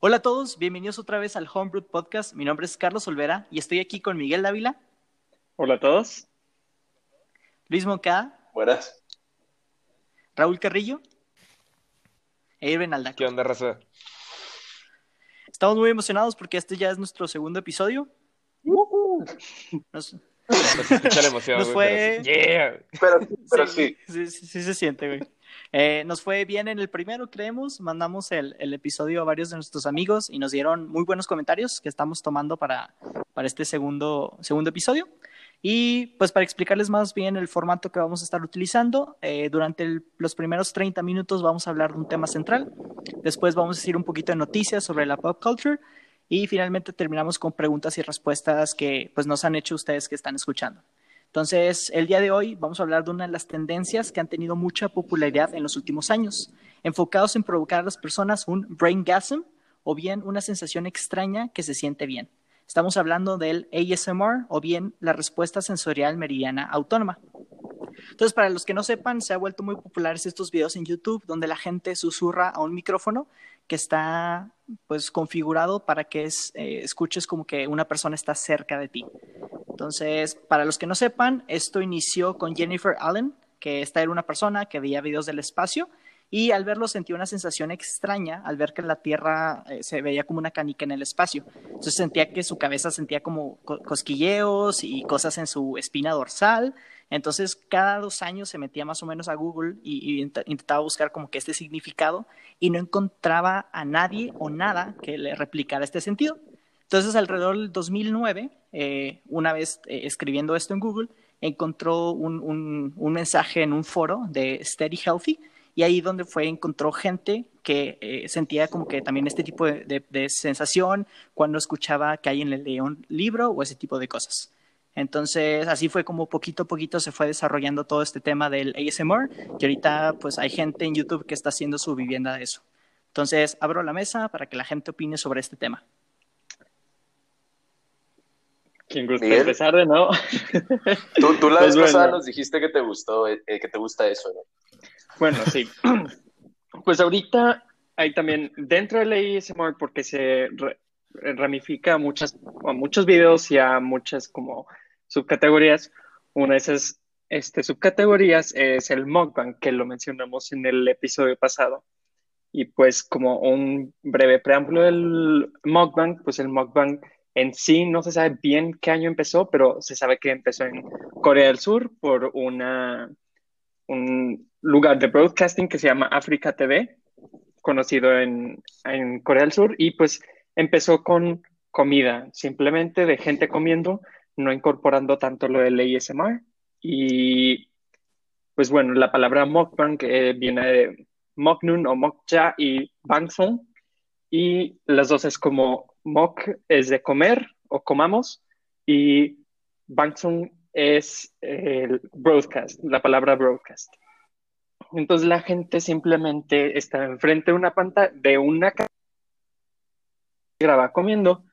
Hola a todos, bienvenidos otra vez al Homebrew Podcast. Mi nombre es Carlos Olvera y estoy aquí con Miguel Dávila. Hola a todos. Luis Moncada. Buenas. Raúl Carrillo. E Irvin Aldaco. ¿Qué onda, raza? Estamos muy emocionados porque este ya es nuestro segundo episodio. Nos, Se escucha la emoción, Nos güey, fue- pero sí. Yeah. Pero, pero sí. sí, sí, sí se siente, güey. Eh, nos fue bien en el primero, creemos. Mandamos el, el episodio a varios de nuestros amigos y nos dieron muy buenos comentarios que estamos tomando para, para este segundo, segundo episodio. Y pues para explicarles más bien el formato que vamos a estar utilizando, eh, durante el- los primeros 30 minutos vamos a hablar de un tema central. Después vamos a decir un poquito de noticias sobre la pop culture. Y finalmente terminamos con preguntas y respuestas que pues, nos han hecho ustedes que están escuchando. Entonces, el día de hoy vamos a hablar de una de las tendencias que han tenido mucha popularidad en los últimos años, enfocados en provocar a las personas un brain gasm o bien una sensación extraña que se siente bien. Estamos hablando del ASMR o bien la respuesta sensorial meridiana autónoma. Entonces, para los que no sepan, se ha vuelto muy populares estos videos en YouTube donde la gente susurra a un micrófono que está pues configurado para que eh, escuches como que una persona está cerca de ti. Entonces, para los que no sepan, esto inició con Jennifer Allen, que esta era una persona que veía videos del espacio y al verlo sentía una sensación extraña al ver que la Tierra eh, se veía como una canica en el espacio. Entonces sentía que su cabeza sentía como co- cosquilleos y cosas en su espina dorsal. Entonces cada dos años se metía más o menos a Google y, y int- intentaba buscar como que este significado y no encontraba a nadie o nada que le replicara este sentido. Entonces, alrededor del 2009, eh, una vez eh, escribiendo esto en Google, encontró un, un- un mensaje en un foro de Steady Healthy y ahí donde fue encontró gente que eh, sentía como que también este tipo de, de- de sensación cuando escuchaba que alguien le leía un libro o ese tipo de cosas. Entonces, así fue como poquito a poquito se fue desarrollando todo este tema del ASMR, que ahorita pues hay gente en YouTube que está haciendo su vivienda de eso. Entonces, abro la mesa para que la gente opine sobre este tema. ¿Quién gusta Miguel. empezar de nuevo? Tú, tú la Pues vez pasada nos dijiste que te gustó, eh, que te gusta eso, ¿no? Bueno, sí. Pues ahorita hay también dentro del ASMR porque se ramifica a muchas, a muchos videos y a muchas como subcategorías. Una de esas este, subcategorías es el mukbang, que lo mencionamos en el episodio pasado. Y pues como un breve preámbulo del mukbang, pues el mukbang en sí no se sabe bien qué año empezó, pero se sabe que empezó en Corea del Sur por una, un lugar de broadcasting que se llama Africa TV, conocido en, en Corea del Sur, y pues empezó con comida, simplemente de gente comiendo, no incorporando tanto lo del ASMR. Y pues bueno, la palabra mukbang eh, viene de moknun o mokja y bangsong, y las dos es como mok es de comer o comamos, y bangsong es el broadcast, la palabra broadcast. Entonces la gente simplemente está enfrente de una pantalla, de una graba comiendo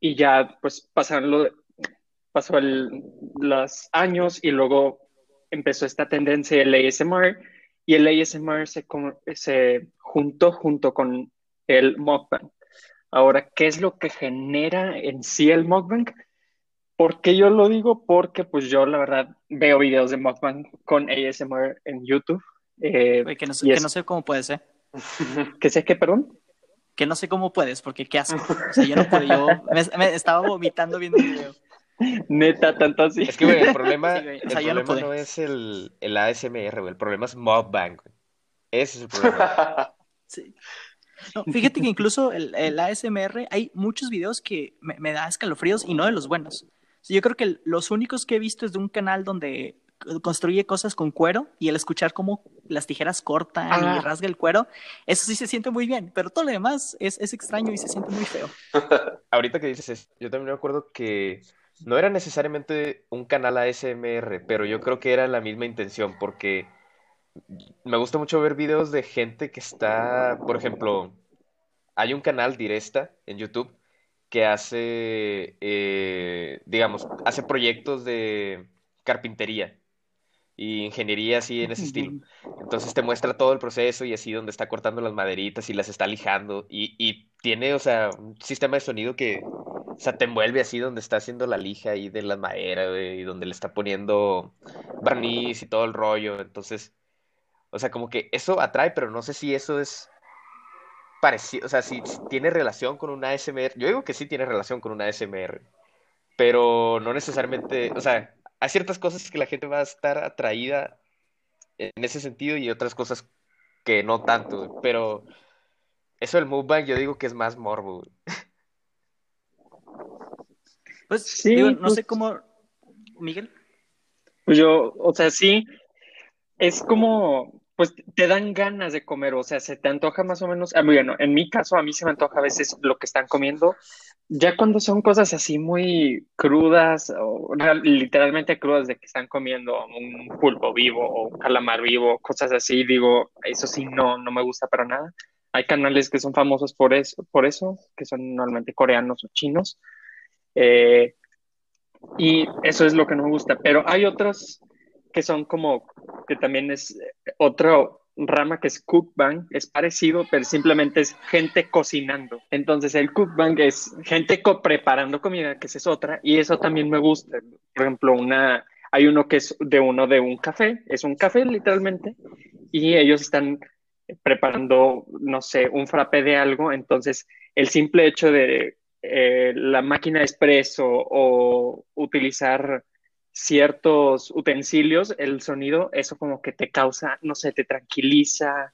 y ya pues pasaron lo, pasó el- los años y luego empezó esta tendencia del ASMR y el ASMR se, se juntó junto con el mukbang. Ahora, ¿qué es lo que genera en sí el mukbang? ¿Por qué yo lo digo? Porque pues yo la verdad veo videos de mukbang con ASMR en YouTube. Eh, Que no, sé, y que es- no sé cómo puedes, ¿eh? ¿Qué sé qué, perdón? Que no sé cómo puedes, porque qué asco. O sea, yo no puedo, yo me, me estaba vomitando viendo el video. Neta, tanto así. Es que, güey, el problema, Sí, güey, o el sea, problema no es el, el ASMR, güey. El problema es mukbang, güey. Ese es el problema. Sí. No, fíjate que incluso el, el ASMR, hay muchos videos que me, me da escalofríos y no de los buenos. Yo creo que los únicos que he visto es de un canal donde construye cosas con cuero y el escuchar cómo las tijeras cortan y rasga el cuero, eso sí se siente muy bien, pero todo lo demás es, es extraño y se siente muy feo. Ahorita que dices eso, yo también me acuerdo que no era necesariamente un canal ASMR, pero yo creo que era la misma intención, porque me gusta mucho ver videos de gente que está, por ejemplo, hay un canal Diresta en YouTube que hace, eh, digamos, hace proyectos de carpintería y ingeniería así en ese estilo. Entonces te muestra todo el proceso y así donde está cortando las maderitas y las está lijando y, y tiene, o sea, un sistema de sonido que, o sea, te envuelve así donde está haciendo la lija ahí de la madera, y donde le está poniendo barniz y todo el rollo. Entonces, o sea, como que eso atrae, pero no sé si eso es parecido, o sea, si, si tiene relación con una ASMR. Yo digo que sí tiene relación con una ASMR, pero no necesariamente, o sea, hay ciertas cosas que la gente va a estar atraída en ese sentido y otras cosas que no tanto, pero eso del mukbang yo digo que es más morbo. Pues, Sí, digo, no pues- sé cómo, Miguel. Pues yo, o sea, sí, es como, pues te dan ganas de comer, o sea, se te antoja más o menos, ah, bueno, en mi caso a mí se me antoja a veces lo que están comiendo, ya cuando son cosas así muy crudas, o literalmente crudas de que están comiendo un pulpo vivo o un calamar vivo, cosas así, digo, eso sí no, no me gusta para nada. Hay canales que son famosos por eso, por eso, que son normalmente coreanos o chinos. Eh, y eso es lo que no me gusta. Pero hay otros que son como, que también es eh, otra rama que es cookbang, es parecido, pero simplemente es gente cocinando. Entonces el cookbang es gente co- preparando comida, que esa es otra, y eso también me gusta. Por ejemplo, una, hay uno que es de uno de un café, es un café literalmente, y ellos están preparando, no sé, un frappé de algo, entonces el simple hecho de eh, la máquina expreso o utilizar ciertos utensilios, el sonido, eso como que te causa, no sé, te tranquiliza,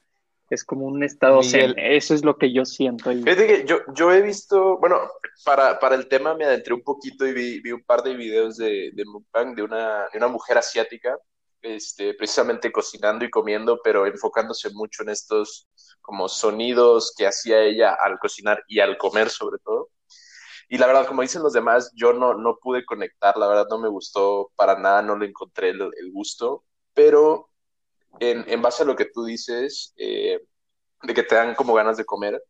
es como un estado Miguel. zen. Eso es lo que yo siento. y- Fíjate que yo, yo he visto, bueno, para, para el tema me adentré un poquito y vi, vi un par de videos de, de mukbang de una, de una mujer asiática, este, precisamente cocinando y comiendo, pero enfocándose mucho en estos como sonidos que hacía ella al cocinar y al comer sobre todo. Y la verdad, como dicen los demás, yo no, no pude conectar, la verdad no me gustó para nada, no le encontré el, el gusto, pero en, en base a lo que tú dices, eh, de que te dan como ganas de comer,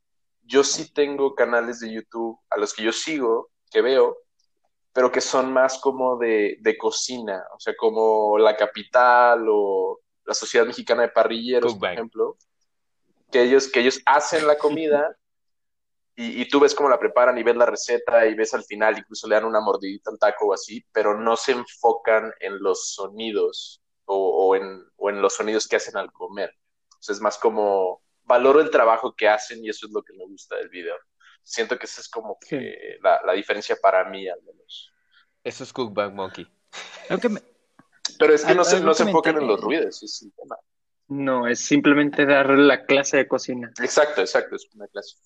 yo sí tengo canales de YouTube a los que yo sigo, que veo, pero que son más como de, de cocina, o sea, como La Capital o la Sociedad Mexicana de Parrilleros, por ejemplo, que ellos, que ellos hacen la comida y, y tú ves cómo la preparan y ves la receta y ves al final, incluso le dan una mordidita al taco o así, pero no se enfocan en los sonidos o, o en, o en los sonidos que hacen al comer. O sea, es más como valoro el trabajo que hacen y eso es lo que me gusta del video. Siento que esa es como Sí. que la, la diferencia para mí al menos. Eso es Cookbang Monkey. Me- Pero es que no se, no se enfocan en los ruidos, es el tema. No, es simplemente dar la clase de cocina. Exacto, exacto, es una clase.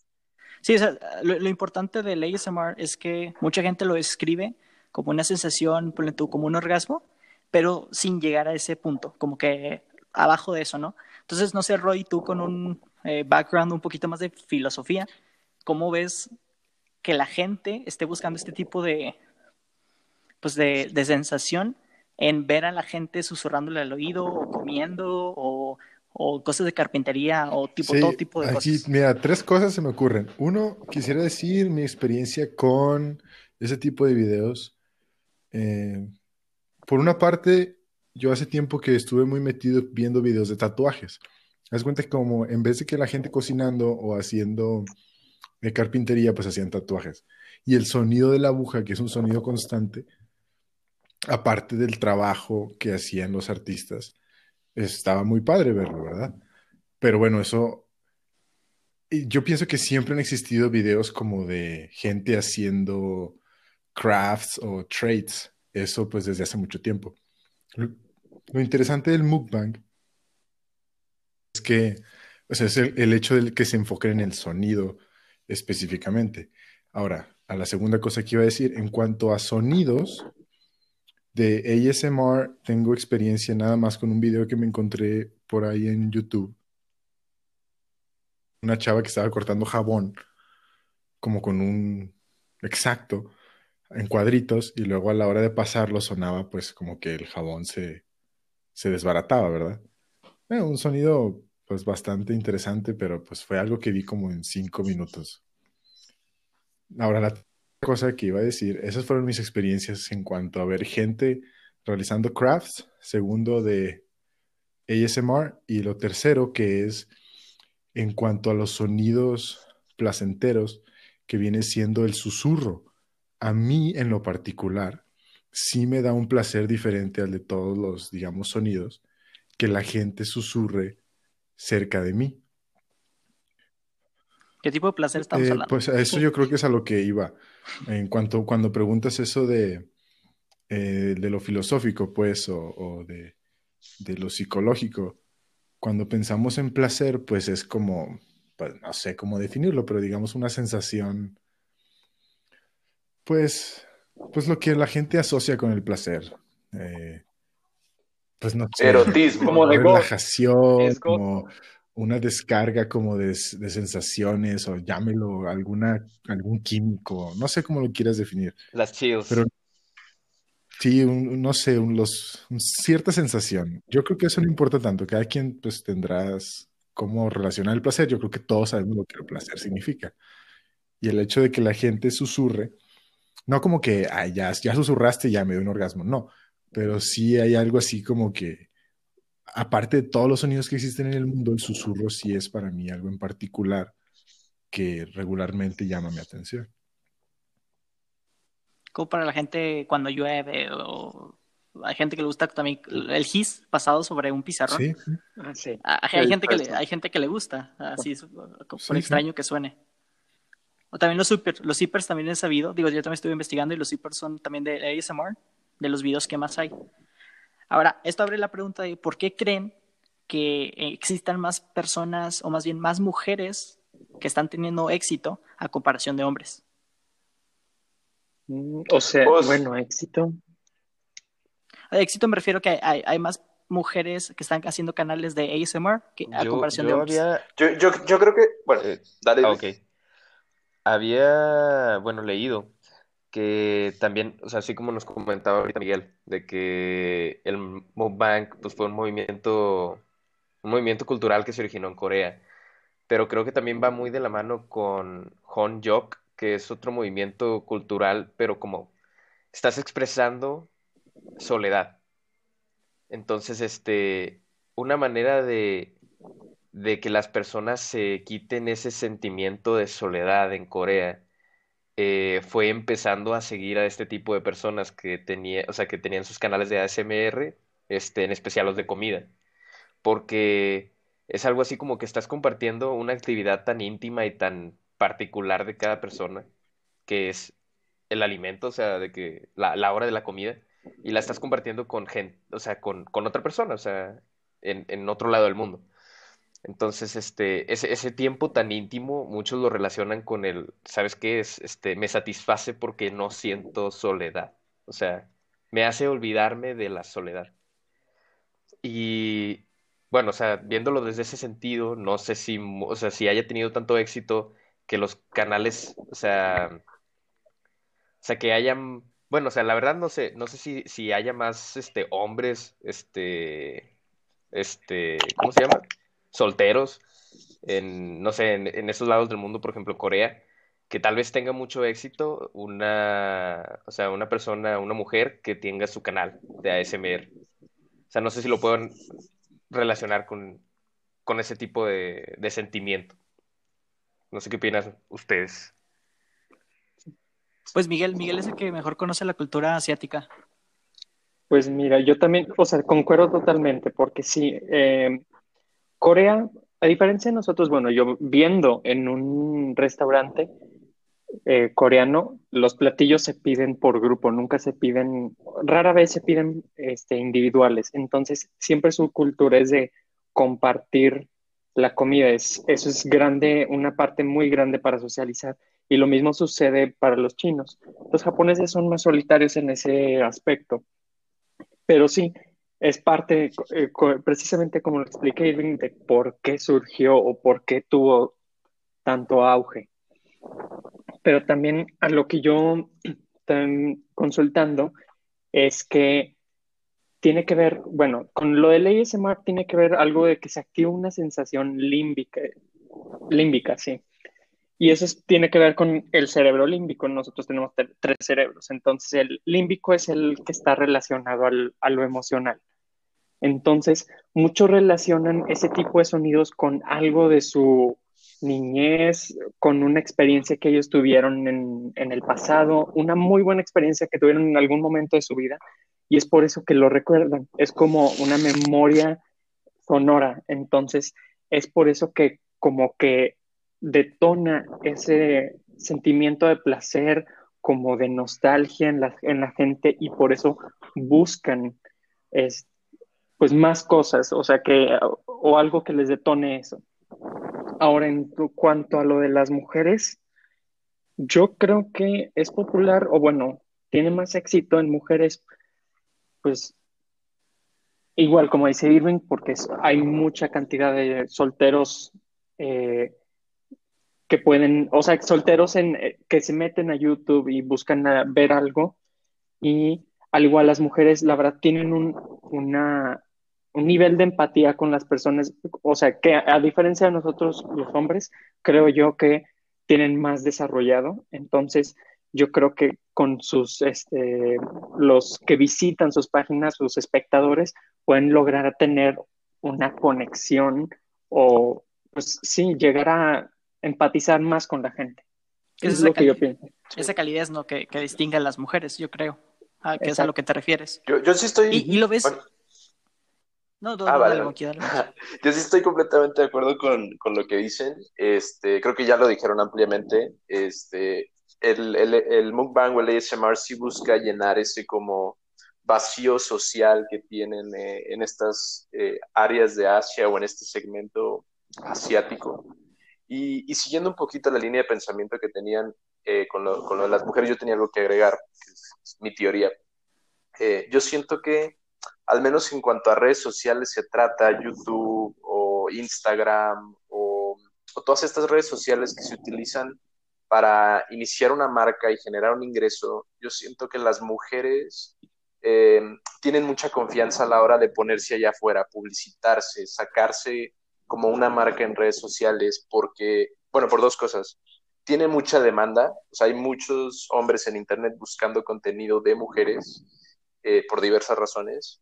Sí, o sea, lo, lo importante del ASMR es que mucha gente lo describe como una sensación, como un orgasmo, pero sin llegar a ese punto, como que abajo de eso, ¿no? Entonces, no sé, Roy, tú con un eh, background un poquito más de filosofía, ¿cómo ves que la gente esté buscando este tipo de, pues de, de sensación en ver a la gente susurrándole al oído o comiendo o, o cosas de carpintería o tipo Sí, todo tipo de aquí, cosas? mira, tres cosas se me ocurren. Uno, quisiera decir mi experiencia con ese tipo de videos. Eh, por una parte, yo hace tiempo que estuve muy metido viendo videos de tatuajes. Haz cuenta que como en vez de que la gente cocinando o haciendo de carpintería, pues hacían tatuajes. Y el sonido de la aguja, que es un sonido constante, aparte del trabajo que hacían los artistas, estaba muy padre verlo, ¿verdad? Pero bueno, eso, yo pienso que siempre han existido videos como de gente haciendo crafts o trades, eso pues desde hace mucho tiempo. Lo, interesante del mukbang es que, o sea, es el, hecho de que se enfoquen en el sonido específicamente. Ahora, a la segunda cosa que iba a decir, en cuanto a sonidos de ASMR, tengo experiencia nada más con un video que me encontré por ahí en YouTube. Una chava que estaba cortando jabón, como con un exacto, en cuadritos, y luego a la hora de pasarlo sonaba pues como que el jabón se, se desbarataba, ¿verdad? Eh, un sonido pues bastante interesante, pero pues fue algo que vi como en cinco minutos. Ahora, la cosa que iba a decir, esas fueron mis experiencias en cuanto a ver gente realizando crafts, segundo de ASMR, y lo tercero que es en cuanto a los sonidos placenteros, que viene siendo el susurro. A mí, en lo particular, sí me da un placer diferente al de todos los, digamos, sonidos, que la gente susurre cerca de mí. ¿Qué tipo de placer estamos Eh, hablando? pues a eso yo creo que es a lo que iba. En cuanto cuando preguntas eso de, eh, de lo filosófico, pues, o, o de, de lo psicológico, cuando pensamos en placer, pues es como, pues, no sé cómo definirlo, pero digamos una sensación, pues, pues lo que la gente asocia con el placer. Eh, pues no sé, Erotismo. Como relajación, como una descarga como de, de sensaciones o llámelo alguna, algún químico, no sé cómo lo quieras definir, Las chills. pero sí, un- no sé, un- los, un- cierta sensación. Yo creo que eso no importa tanto, cada quien pues tendrás cómo relacionar el placer, yo creo que todos sabemos lo que el placer significa. Y el hecho de que la gente susurre, no como que, ay, ya, ya susurraste, ya me dio un orgasmo, no, pero sí hay algo así como que, aparte de todos los sonidos que existen en el mundo, el susurro sí es para mí algo en particular que regularmente llama mi atención. Como para la gente cuando llueve o hay gente que le gusta también el gis pasado sobre un pizarrón. Sí, sí. Ah, Hay, gente que le, hay gente que le gusta, así, es, por Sí, sí. extraño que suene. O también los super, los zippers también he sabido, digo, yo también estuve investigando y los zippers son también de ASMR, de los videos que más hay. Ahora, esto abre la pregunta de por qué creen que existan más personas, o más bien más mujeres que están teniendo éxito a comparación de hombres. Mm, O sea, Pues- bueno, éxito. A éxito me refiero que hay, hay más mujeres que están haciendo canales de ASMR que a Yo, comparación yo de hombres. había, Yo, yo, yo creo que, bueno, eh, dale. Ah, ok. Había, bueno, leído que también, o sea, así como nos comentaba ahorita Miguel, de que el mukbang pues fue un movimiento, un movimiento cultural que se originó en Corea, pero creo que también va muy de la mano con Honjok, que es otro movimiento cultural, pero como estás expresando soledad. Entonces, este, una manera de, de que las personas se quiten ese sentimiento de soledad en Corea eh, fue empezando a seguir a este tipo de personas que tenía, o sea, que tenían sus canales de ASMR, este, en especial los de comida, porque es algo así como que estás compartiendo una actividad tan íntima y tan particular de cada persona, que es el alimento, o sea, de que la, hora de la comida, y la estás compartiendo con gente, o sea, con, otra persona, o sea, en otro lado del mundo. Entonces, este, ese, ese tiempo tan íntimo, muchos lo relacionan con el, ¿sabes qué es? Este, me satisface porque no siento soledad. O sea, me hace olvidarme de la soledad. Y bueno, o sea, viéndolo desde ese sentido, no sé si, o sea, si haya tenido tanto éxito que los canales, o sea, o sea, que hayan, bueno, o sea, la verdad no sé, no sé si, si haya más, este, hombres, este, este, ¿cómo se llama? Solteros, en, no sé, en, en esos lados del mundo, por ejemplo, Corea, que tal vez tenga mucho éxito una, o sea, una persona, una mujer que tenga su canal de ASMR. O sea, no sé si lo pueden relacionar con, con ese tipo de, de sentimiento. No sé qué opinan ustedes. Pues Miguel, Miguel es el que mejor conoce la cultura asiática. Pues mira, yo también, o sea, concuerdo totalmente, porque sí, eh, Corea, a diferencia de nosotros, bueno, yo viendo en un restaurante eh, coreano, los platillos se piden por grupo, nunca se piden, rara vez se piden este, individuales, entonces siempre su cultura es de compartir la comida, es, eso es grande, una parte muy grande para socializar, y lo mismo sucede para los chinos. Los japoneses son más solitarios en ese aspecto. Pero sí, es parte, eh, precisamente como lo expliqué, Irving, de por qué surgió o por qué tuvo tanto auge. Pero también a lo que yo estoy consultando es que tiene que ver, bueno, con lo del ASMR tiene que ver algo de que se activa una sensación límbica, límbica, sí. Y eso es- tiene que ver con el cerebro límbico. Nosotros tenemos tre- tres cerebros. Entonces, el límbico es el que está relacionado al- a lo emocional. Entonces, muchos relacionan ese tipo de sonidos con algo de su niñez, con una experiencia que ellos tuvieron en, en, el pasado, una muy buena experiencia que tuvieron en algún momento de su vida, y es por eso que lo recuerdan. Es como una memoria sonora. Entonces, es por eso que como que detona ese sentimiento de placer, como de nostalgia en la, en la gente, y por eso buscan es, pues más cosas, o sea que, o algo que les detone eso. Ahora, en cuanto a lo de las mujeres, yo creo que es popular, o bueno, tiene más éxito en mujeres, pues igual como dice Irving, porque hay mucha cantidad de solteros eh, que pueden, o sea, solteros en, eh, que se meten a YouTube y buscan ver algo, y al igual las mujeres, la verdad, tienen un, una, un nivel de empatía con las personas, o sea, que a diferencia de nosotros los hombres, creo yo que tienen más desarrollado. Entonces, yo creo que con sus, este, los que visitan sus páginas, sus espectadores, pueden lograr tener una conexión o, pues sí, llegar a empatizar más con la gente. Eso es lo que yo pienso. Esa calidez ¿no? que, que distingue a las mujeres, yo creo. ¿A qué es a lo que te refieres? Yo, yo sí estoy... ¿Y, lo ves? No, ah, vale. Yo sí estoy completamente de acuerdo con, con, lo que dicen. Este, creo que ya lo dijeron ampliamente. Este, el, el, el mukbang o el ASMR sí busca llenar ese como vacío social que tienen eh, en estas eh, áreas de Asia o en este segmento asiático. Y, y, siguiendo un poquito la línea de pensamiento que tenían eh, con, lo, con, lo, de las mujeres, yo tenía algo que agregar, que es mi teoría. yo siento que al menos en cuanto a redes sociales se trata, YouTube o Instagram o, todas estas redes sociales que se utilizan para iniciar una marca y generar un ingreso, yo siento que las mujeres eh, tienen mucha confianza a la hora de ponerse allá afuera, publicitarse, sacarse como una marca en redes sociales, porque, bueno, por dos cosas. Tiene mucha demanda, o sea, hay muchos hombres en Internet buscando contenido de mujeres eh, por diversas razones.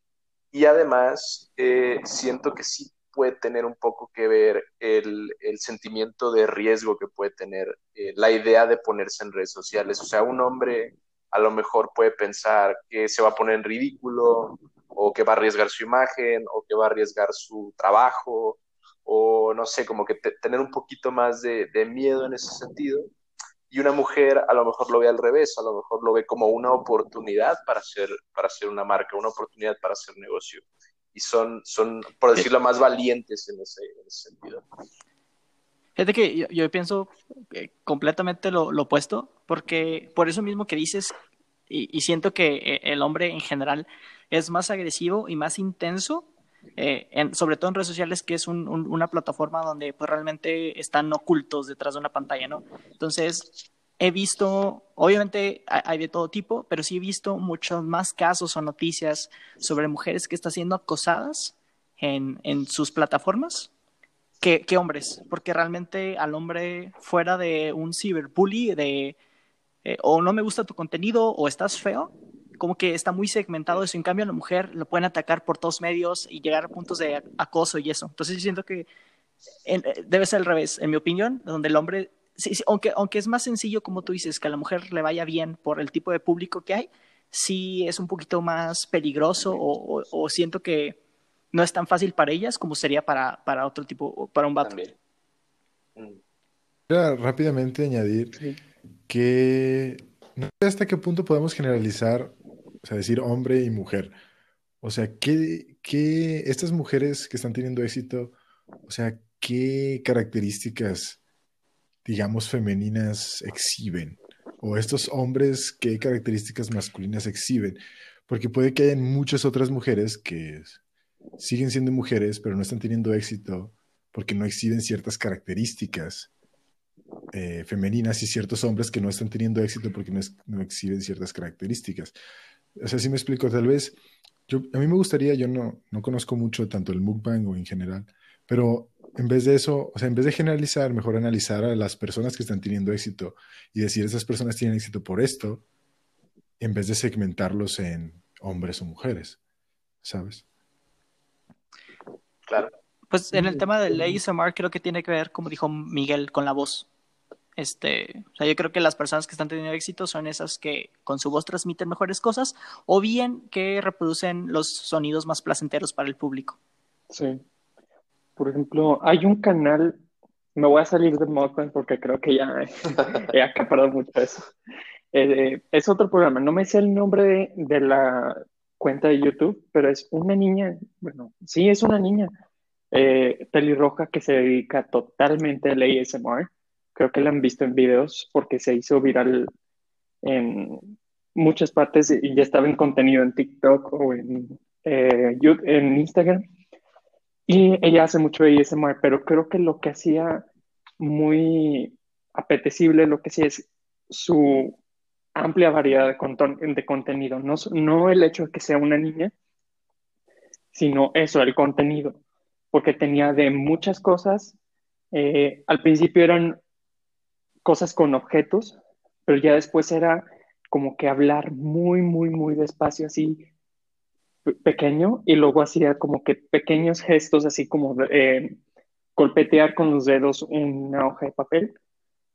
Y además, eh, siento que sí puede tener un poco que ver el, sentimiento de riesgo que puede tener eh, la idea de ponerse en redes sociales. O sea, un hombre a lo mejor puede pensar que se va a poner en ridículo o que va a arriesgar su imagen o que va a arriesgar su trabajo o no sé, como que tener un poquito más de miedo en ese sentido y una mujer a lo mejor lo ve al revés, a lo mejor lo ve como una oportunidad para hacer, para hacer una marca, una oportunidad para hacer negocio. Y son, son por decirlo, más valientes en ese, en ese sentido. Fíjate que yo, yo pienso completamente lo, lo, opuesto, porque por eso mismo que dices, y, y siento que eh, el hombre en general es más agresivo y más intenso eh, en, sobre todo en redes sociales, que es un, un, una plataforma donde pues realmente están ocultos detrás de una pantalla, ¿no? Entonces, he visto, obviamente hay de todo tipo, pero sí he visto muchos más casos o noticias sobre mujeres que están siendo acosadas en, en sus plataformas que, que, hombres, porque realmente al hombre fuera de un ciberbully, de eh, o no me gusta tu contenido o estás feo, como que está muy segmentado eso. En cambio, a la mujer lo pueden atacar por todos medios y llegar a puntos de acoso y eso. Entonces, yo siento que en, eh, debe ser al revés, en mi opinión, donde el hombre, sí, sí, aunque, aunque es más sencillo, como tú dices, que a la mujer le vaya bien por el tipo de público que hay, sí es un poquito más peligroso o, o, o siento que no es tan fácil para ellas como sería para, para otro tipo, para un vato. Quería rápidamente añadir sí. que no sé hasta qué punto podemos generalizar o sea, decir hombre y mujer. O sea, ¿qué, qué estas mujeres que están teniendo éxito, o sea, qué características, digamos, femeninas exhiben? O estos hombres, ¿qué características masculinas exhiben? Porque puede que hayan muchas otras mujeres que siguen siendo mujeres, pero no están teniendo éxito porque no exhiben ciertas características eh, femeninas y ciertos hombres que no están teniendo éxito porque no, exhiben ciertas características. O sea, si me explico, tal vez, yo, a mí me gustaría, yo no, no conozco mucho tanto el mukbang o en general, pero en vez de eso, o sea, en vez de generalizar, mejor analizar a las personas que están teniendo éxito y decir, esas personas tienen éxito por esto, en vez de segmentarlos en hombres o mujeres, ¿sabes? Claro. Pues en el tema del ASMR creo que tiene que ver, como dijo Miguel, con la voz. Este, o sea, yo creo que las personas que están teniendo éxito son esas que con su voz transmiten mejores cosas o bien que reproducen los sonidos más placenteros para el público. Sí. Por ejemplo, hay un canal, me voy a salir de Mukbang porque creo que ya he, acaparado mucho eso. Eh, es otro programa, no me sé el nombre de, de la cuenta de YouTube, pero es una niña, bueno, sí, es una niña eh, pelirroja que se dedica totalmente al ASMR. Creo que la han visto en videos porque se hizo viral en muchas partes y ya estaba en contenido en TikTok o en, eh, en Instagram. Y ella hace mucho ASMR, pero creo que lo que hacía muy apetecible, lo que sí es su amplia variedad de, de contenido. No, no el hecho de que sea una niña, sino eso, el contenido porque tenía de muchas cosas. Eh, al principio eran cosas con objetos, pero ya después era como que hablar muy, muy, muy despacio, así pequeño, y luego hacía como que pequeños gestos, así como eh, golpetear con los dedos una hoja de papel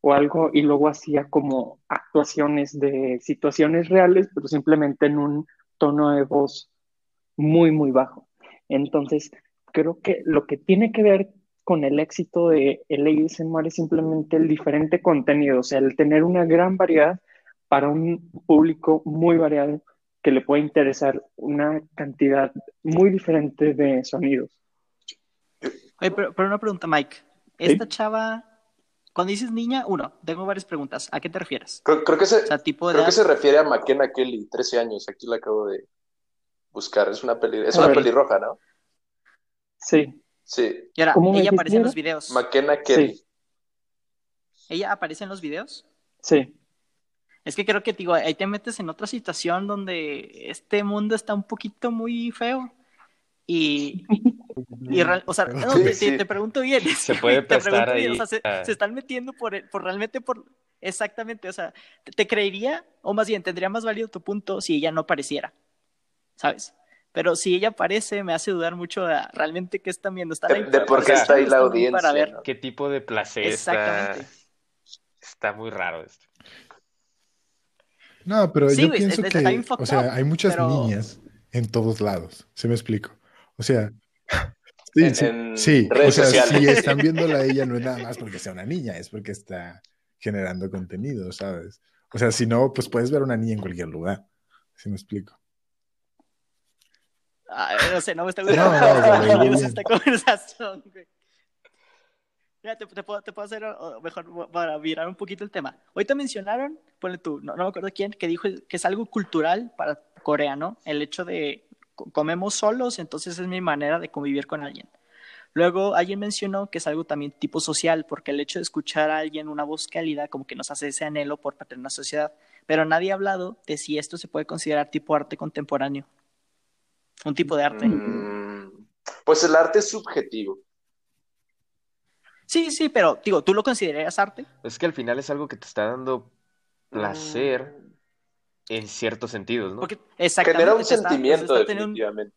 o algo, y luego hacía como actuaciones de situaciones reales, pero simplemente en un tono de voz muy, muy bajo. Entonces, creo que lo que tiene que ver con el éxito de el ASMR es simplemente el diferente contenido, o sea, el tener una gran variedad para un público muy variado que le puede interesar una cantidad muy diferente de sonidos. Oye, pero, una pregunta, Mike. Esta chava, cuando dices niña, uno, tengo varias preguntas. ¿A qué te refieres? Creo, que, se, creo que se refiere a McKenna Kelly, 13 años. Aquí la acabo de buscar. Es una, peli, es una pelirroja, ¿no? Sí. Sí. Y ahora, ella aparece en los videos. McKenna Kelly. Sí. ¿Ella aparece en los videos? Sí. Es que creo que digo, ahí te metes en otra situación donde este mundo está un poquito muy feo. Y, y o sea, no, te, pregunto bien. Se puede prestar ahí. o sea, se, están metiendo por, por realmente por. Exactamente, o sea, te, te, creería, o más bien, tendría más válido tu punto si ella no apareciera. ¿Sabes? Pero si ella aparece, me hace dudar mucho de realmente qué están viendo. Están ahí de, por qué está ahí la audiencia. Para ver. ¿Qué tipo de placer está? Está muy raro esto. No, pero yo pienso que, o sea, hay muchas niñas en todos lados. ¿Se me explico? O sea, sí, sí, o sea, si están viéndola a ella no es nada más porque sea una niña, es porque está generando contenido, ¿sabes? O sea, si no, pues puedes ver a una niña en cualquier lugar. ¿Se me explico? No sé, no me está gustando esta conversación, güey. Mira, te, puedo, te, puedo, hacer mejor para virar un poquito el tema. Hoy te mencionaron, ponle tú, no, no, me acuerdo quién, que dijo que es algo cultural para Corea, ¿no? El hecho de comemos solos, entonces es mi manera de convivir con alguien. Luego alguien mencionó que es algo también tipo social, porque el hecho de escuchar a alguien una voz cálida como que nos hace ese anhelo por parte de una sociedad. Pero nadie ha hablado de si esto se puede considerar tipo arte contemporáneo un tipo de arte. Mm, pues el arte es subjetivo. Sí, sí, pero digo, ¿tú lo considerarías arte? Es que al final es algo que te está dando placer mm. en ciertos sentidos, ¿no? Porque, exactamente. Genera un sentimiento, definitivamente.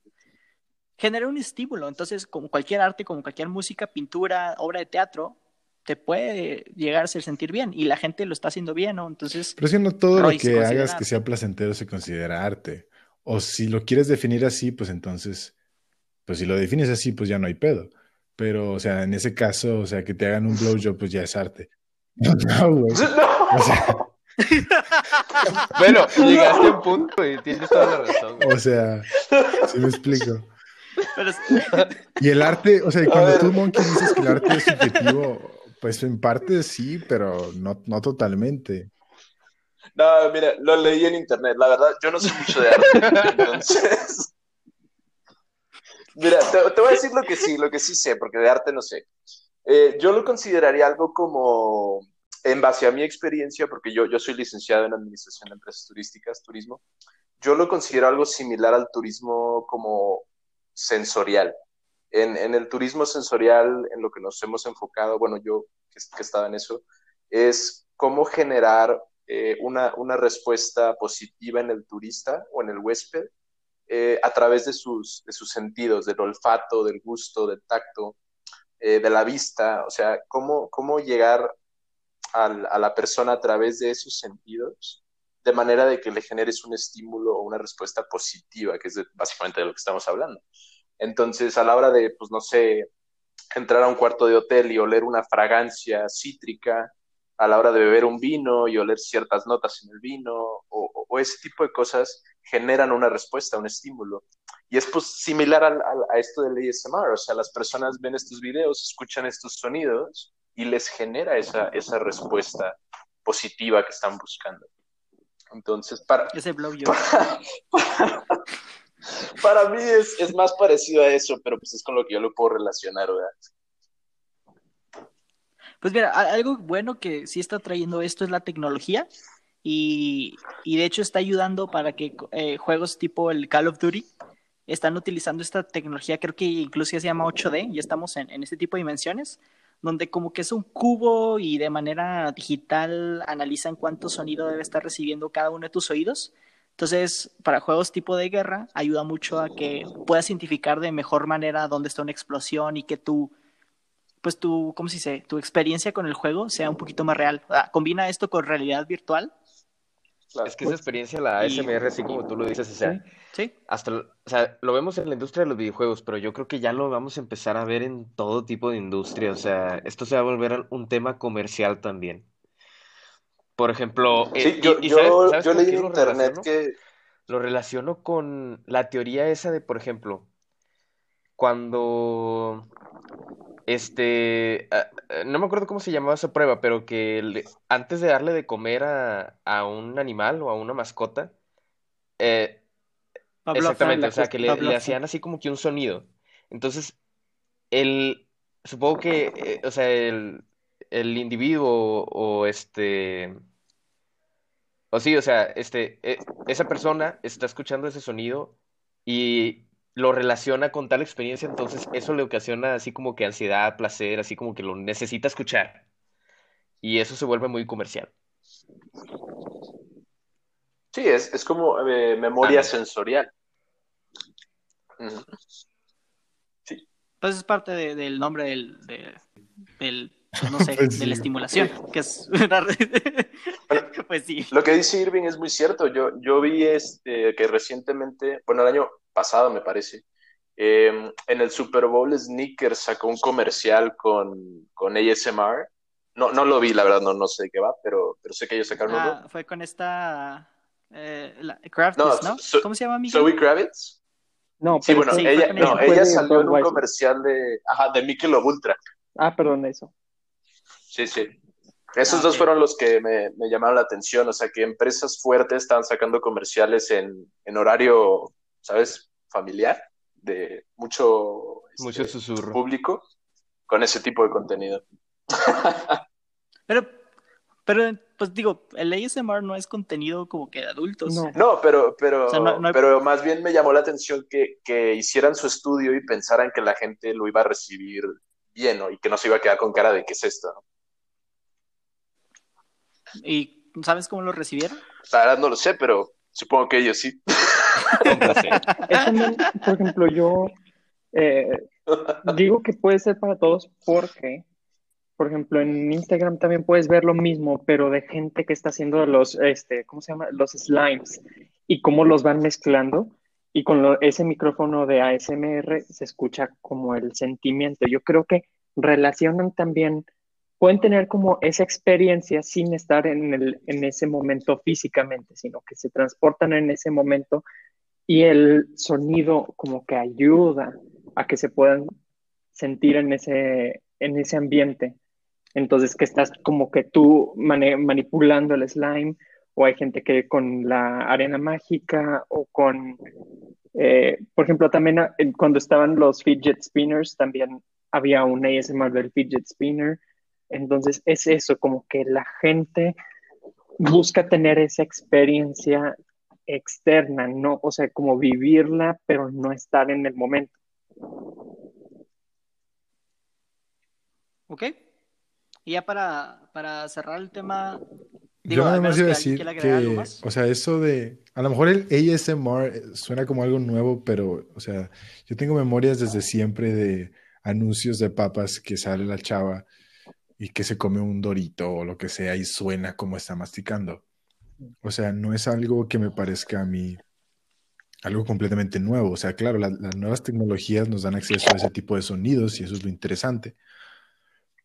genera un estímulo. Entonces, como cualquier arte, como cualquier música, pintura, obra de teatro, te puede llegar a sentir bien y la gente lo está haciendo bien, ¿no? Entonces. Pero si no todo lo que hagas que sea placentero se considera arte. O si lo quieres definir así, pues entonces, pues si lo defines así, pues ya no hay pedo. Pero, o sea, en ese caso, o sea, que te hagan un blowjob, pues ya es arte. No, güey. O sea... bueno, llegaste a un punto y tienes toda la razón. O sea, si me explico. Y el arte, o sea, cuando tú, Monkey, dices que el arte es subjetivo, pues en parte sí, pero no, no totalmente. No, mira, lo leí en internet. La verdad, yo no sé mucho de arte. entonces. Mira, te, voy a decir lo que sí, lo que sí sé, porque de arte no sé. Eh, yo lo consideraría algo como, en base a mi experiencia, porque yo, yo soy licenciado en Administración de Empresas Turísticas, Turismo, yo lo considero algo similar al turismo como sensorial. En, en el turismo sensorial, en lo que nos hemos enfocado, bueno, yo que, que estaba en eso, es cómo generar eh, una, una, respuesta positiva en el turista o en el huésped eh, a través de sus, de sus sentidos, del olfato, del gusto, del tacto. eh, de la vista, o sea, cómo, cómo llegar al- a la persona a través de esos sentidos, de manera de que le generes un estímulo o una respuesta positiva, que es básicamente de lo que estamos hablando. Entonces, a la hora de, pues no sé, entrar a un cuarto de hotel y oler una fragancia cítrica, a la hora de beber un vino y oler ciertas notas en el vino, o, o- ese tipo de cosas generan una respuesta, un estímulo. Y es pues similar al- al- a esto del ASMR, o sea, las personas ven estos videos, escuchan estos sonidos y les genera esa, esa respuesta positiva que están buscando. Entonces, para, Ese blow yo. para mí es, es más parecido a eso, pero pues es con lo que yo lo puedo relacionar, ¿verdad? Pues mira, algo bueno que sí está trayendo esto es la tecnología y, y de hecho está ayudando para que eh, juegos tipo el Call of Duty están utilizando esta tecnología, creo que incluso ya se llama 8D y estamos en, en este tipo de dimensiones, donde como que es un cubo y de manera digital analizan cuánto sonido debe estar recibiendo cada uno de tus oídos. Entonces, para juegos tipo de guerra, ayuda mucho a que puedas identificar de mejor manera dónde está una explosión y que tú pues tu, ¿cómo se dice? Tu experiencia con el juego sea un poquito más real. Ah, combina esto con realidad virtual. Claro. Es que esa experiencia, la Y- ASMR, así como tú lo dices, o sea, Sí. hasta, o sea, lo vemos en la industria de los videojuegos, pero yo creo que ya lo vamos a empezar a ver en todo tipo de industria, o sea, esto se va a volver un tema comercial también. Por ejemplo, eh, Sí, yo, y yo, ¿sabes- sabes yo leí en internet relaciono? que... Lo relaciono con la teoría esa de, por ejemplo, cuando este, ah, ah, no me acuerdo cómo se llamaba esa prueba, pero que le- antes de darle de comer a, a un animal o a una mascota, eh, exactamente, o sea, que le, le hacían así como que un sonido. Entonces, el, supongo que, eh, o sea, el, el individuo o este, o sí, o sea, este, eh, esa persona está escuchando ese sonido y lo relaciona con tal experiencia, entonces eso le ocasiona así como que ansiedad, placer, así como que lo necesita escuchar. Y eso se vuelve muy comercial. Sí, es, es como eh, memoria Ah. sensorial. Ujú. Pues es parte de- del nombre del, de- del pues no sé, Pues de sí. la estimulación, que es una Pues sí. Lo que dice Irving es muy cierto. Yo, yo vi este, que recientemente, bueno, el año pasado me parece, eh, en el Super Bowl Sneakers sacó un comercial con, con ASMR. No, no lo vi, la verdad, no, no sé de qué va, pero, pero sé que ellos sacaron uno. Ah, fue con esta eh, la, No, ¿no? so- ¿Cómo se llama, Miguel? Zoe Kravitz. No, Sí, bueno, sí, ella, no, salió en un comercial de, ajá, de Michelob Ultra. Ah, perdón, eso. Sí, sí. Esos Ah, dos fueron los que me, me llamaron la atención, o sea, que empresas fuertes estaban sacando comerciales en, en horario, ¿sabes? Familiar, de mucho, este, Mucho susurro. público, con ese tipo de contenido. Pero, pero, pues digo, el ASMR no es contenido como que de adultos. No. No, pero, pero, O sea, no- no hay- pero más bien me llamó la atención que, que hicieran su estudio y pensaran que la gente lo iba a recibir bien, ¿no? Y que no se iba a quedar con cara de qué es esto, ¿no? ¿Y sabes cómo lo recibieron? La verdad no lo sé, pero supongo que ellos sí. Por ejemplo, yo eh, digo que puede ser para todos porque, por ejemplo, en Instagram también puedes ver lo mismo, pero de gente que está haciendo los, este, ¿cómo se llama? Los slimes y cómo los van mezclando. Y con lo- ese micrófono de ASMR se escucha como el sentimiento. Yo creo que relacionan también, pueden tener como esa experiencia sin estar en, el, en ese momento físicamente, sino que se transportan en ese momento y el sonido como que ayuda a que se puedan sentir en ese, en ese ambiente. Entonces, que estás como que tú manipulando el slime, o hay gente que con la arena mágica, o con, eh, por ejemplo, también ah, cuando estaban los fidget spinners, también había un ASMR del fidget spinner. Entonces, es eso, como que la gente busca tener esa experiencia externa, ¿no? O sea, como vivirla, pero no estar en el momento. ¿Ok? Y ya para, para cerrar el tema, Yo digo, nada al más iba a decir que, o sea, eso de, a lo mejor el ASMR suena como algo nuevo, pero, o sea, yo tengo memorias desde siempre de anuncios de papas que sale la chava y que se come un dorito o lo que sea y suena como está masticando. O sea, no es algo que me parezca a mí algo completamente nuevo. O sea, claro, las nuevas tecnologías nos dan acceso a ese tipo de sonidos y eso es lo interesante.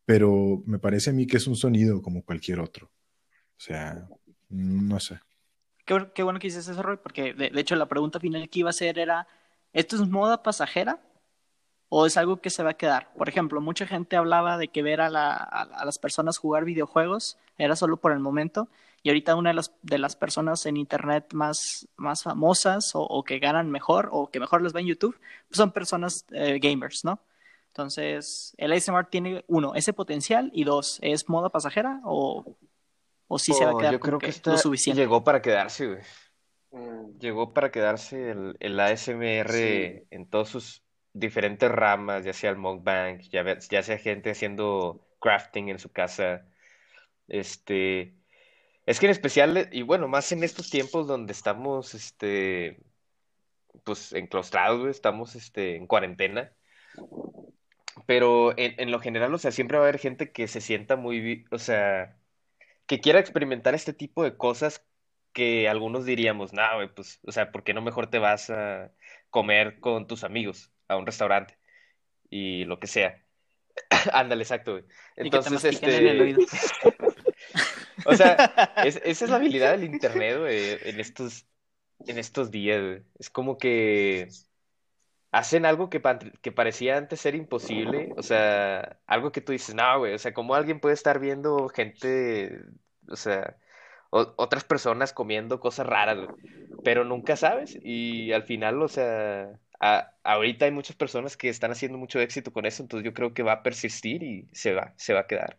Pero me parece a mí que es un sonido como cualquier otro. O sea, no sé. Qué, bueno que dices eso, Roy, porque de, hecho la pregunta final que iba a hacer era, ¿esto es moda pasajera o es algo que se va a quedar? Por ejemplo, mucha gente hablaba de que ver a las personas jugar videojuegos era solo por el momento y ahorita una de las, de las personas en Internet más, más famosas o, o, que ganan mejor o que mejor les va en YouTube pues son personas eh, gamers, ¿no? Entonces, el ASMR tiene, uno, ese potencial y dos, ¿es moda pasajera o, o sí oh, se va a quedar yo creo que, que está, lo suficiente? Llegó para quedarse, güey. Mm. Llegó para quedarse el, el ASMR sí. en todas sus diferentes ramas, ya sea el mukbang, ya, ya sea gente haciendo crafting en su casa, este es que en especial, y bueno, más en estos tiempos donde estamos, este, pues enclaustrados, estamos, este, en cuarentena. Pero en, en, lo general, o sea, siempre va a haber gente que se sienta muy, o sea, que quiera experimentar este tipo de cosas que algunos diríamos, no, pues, o sea, ¿por qué no mejor te vas a comer con tus amigos a un restaurante? Y lo que sea. Ándale, exacto, güey. Entonces, este. O sea, es, esa es la habilidad del internet, güey, en estos, en estos días, güey. Es como que hacen algo que, que parecía antes ser imposible. O sea, algo que tú dices, no, güey, o sea, como alguien puede estar viendo gente, o sea, o, otras personas comiendo cosas raras, güey. Pero nunca sabes. Y al final, o sea, a, ahorita hay muchas personas que están haciendo mucho éxito con eso, entonces yo creo que va a persistir y se va, se va a quedar.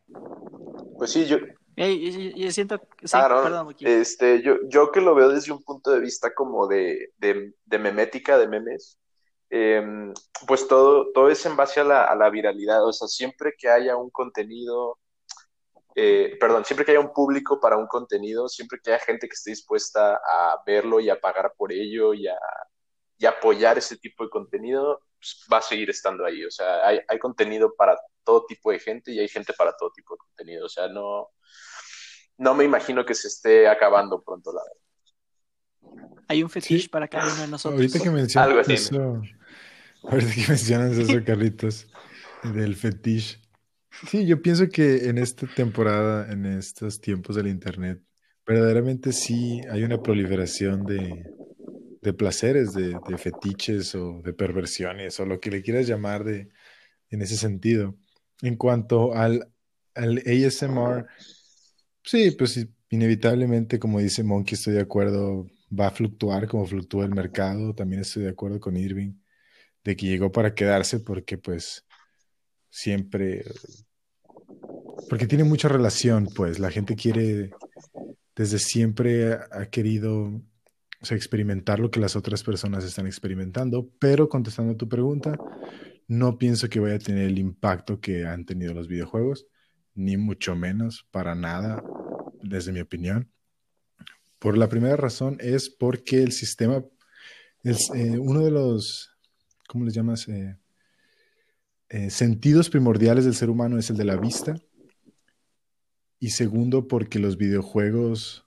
Pues sí, yo, Hey, yo, yo, siento sí, no, perdón, este, yo, yo que lo veo desde un punto de vista como de, de, de memética, de memes, eh, pues todo, todo es en base a la, a la, viralidad, o sea, siempre que haya un contenido, eh, perdón, siempre que haya un público para un contenido, siempre que haya gente que esté dispuesta a verlo y a pagar por ello y a, y apoyar ese tipo de contenido, pues va a seguir estando ahí, o sea, hay, hay contenido para todo tipo de gente y hay gente para todo tipo de contenido, o sea, no no me imagino que se esté acabando pronto la Hay un fetiche sí. para cada uno de nosotros. Ahorita que mencionas eso, ahorita que mencionas eso, Carlitos, del fetiche. Sí, yo pienso que en esta temporada, en estos tiempos del internet, verdaderamente sí hay una proliferación de, de placeres, de, de, fetiches o de perversiones o lo que le quieras llamar de, en ese sentido. En cuanto al, ASMR, Sí, pues inevitablemente, como dice Monkey, estoy de acuerdo, va a fluctuar como fluctúa el mercado. También estoy de acuerdo con Irving de que llegó para quedarse porque pues siempre, porque tiene mucha relación, pues la gente quiere, desde siempre ha querido o sea, experimentar lo que las otras personas están experimentando, pero contestando a tu pregunta, no pienso que vaya a tener el impacto que han tenido los videojuegos ni mucho menos, para nada, desde mi opinión. Por la primera razón es porque el sistema, es eh, uno de los, ¿cómo les llamas? Eh, eh, sentidos primordiales del ser humano es el de la vista. Y segundo, porque los videojuegos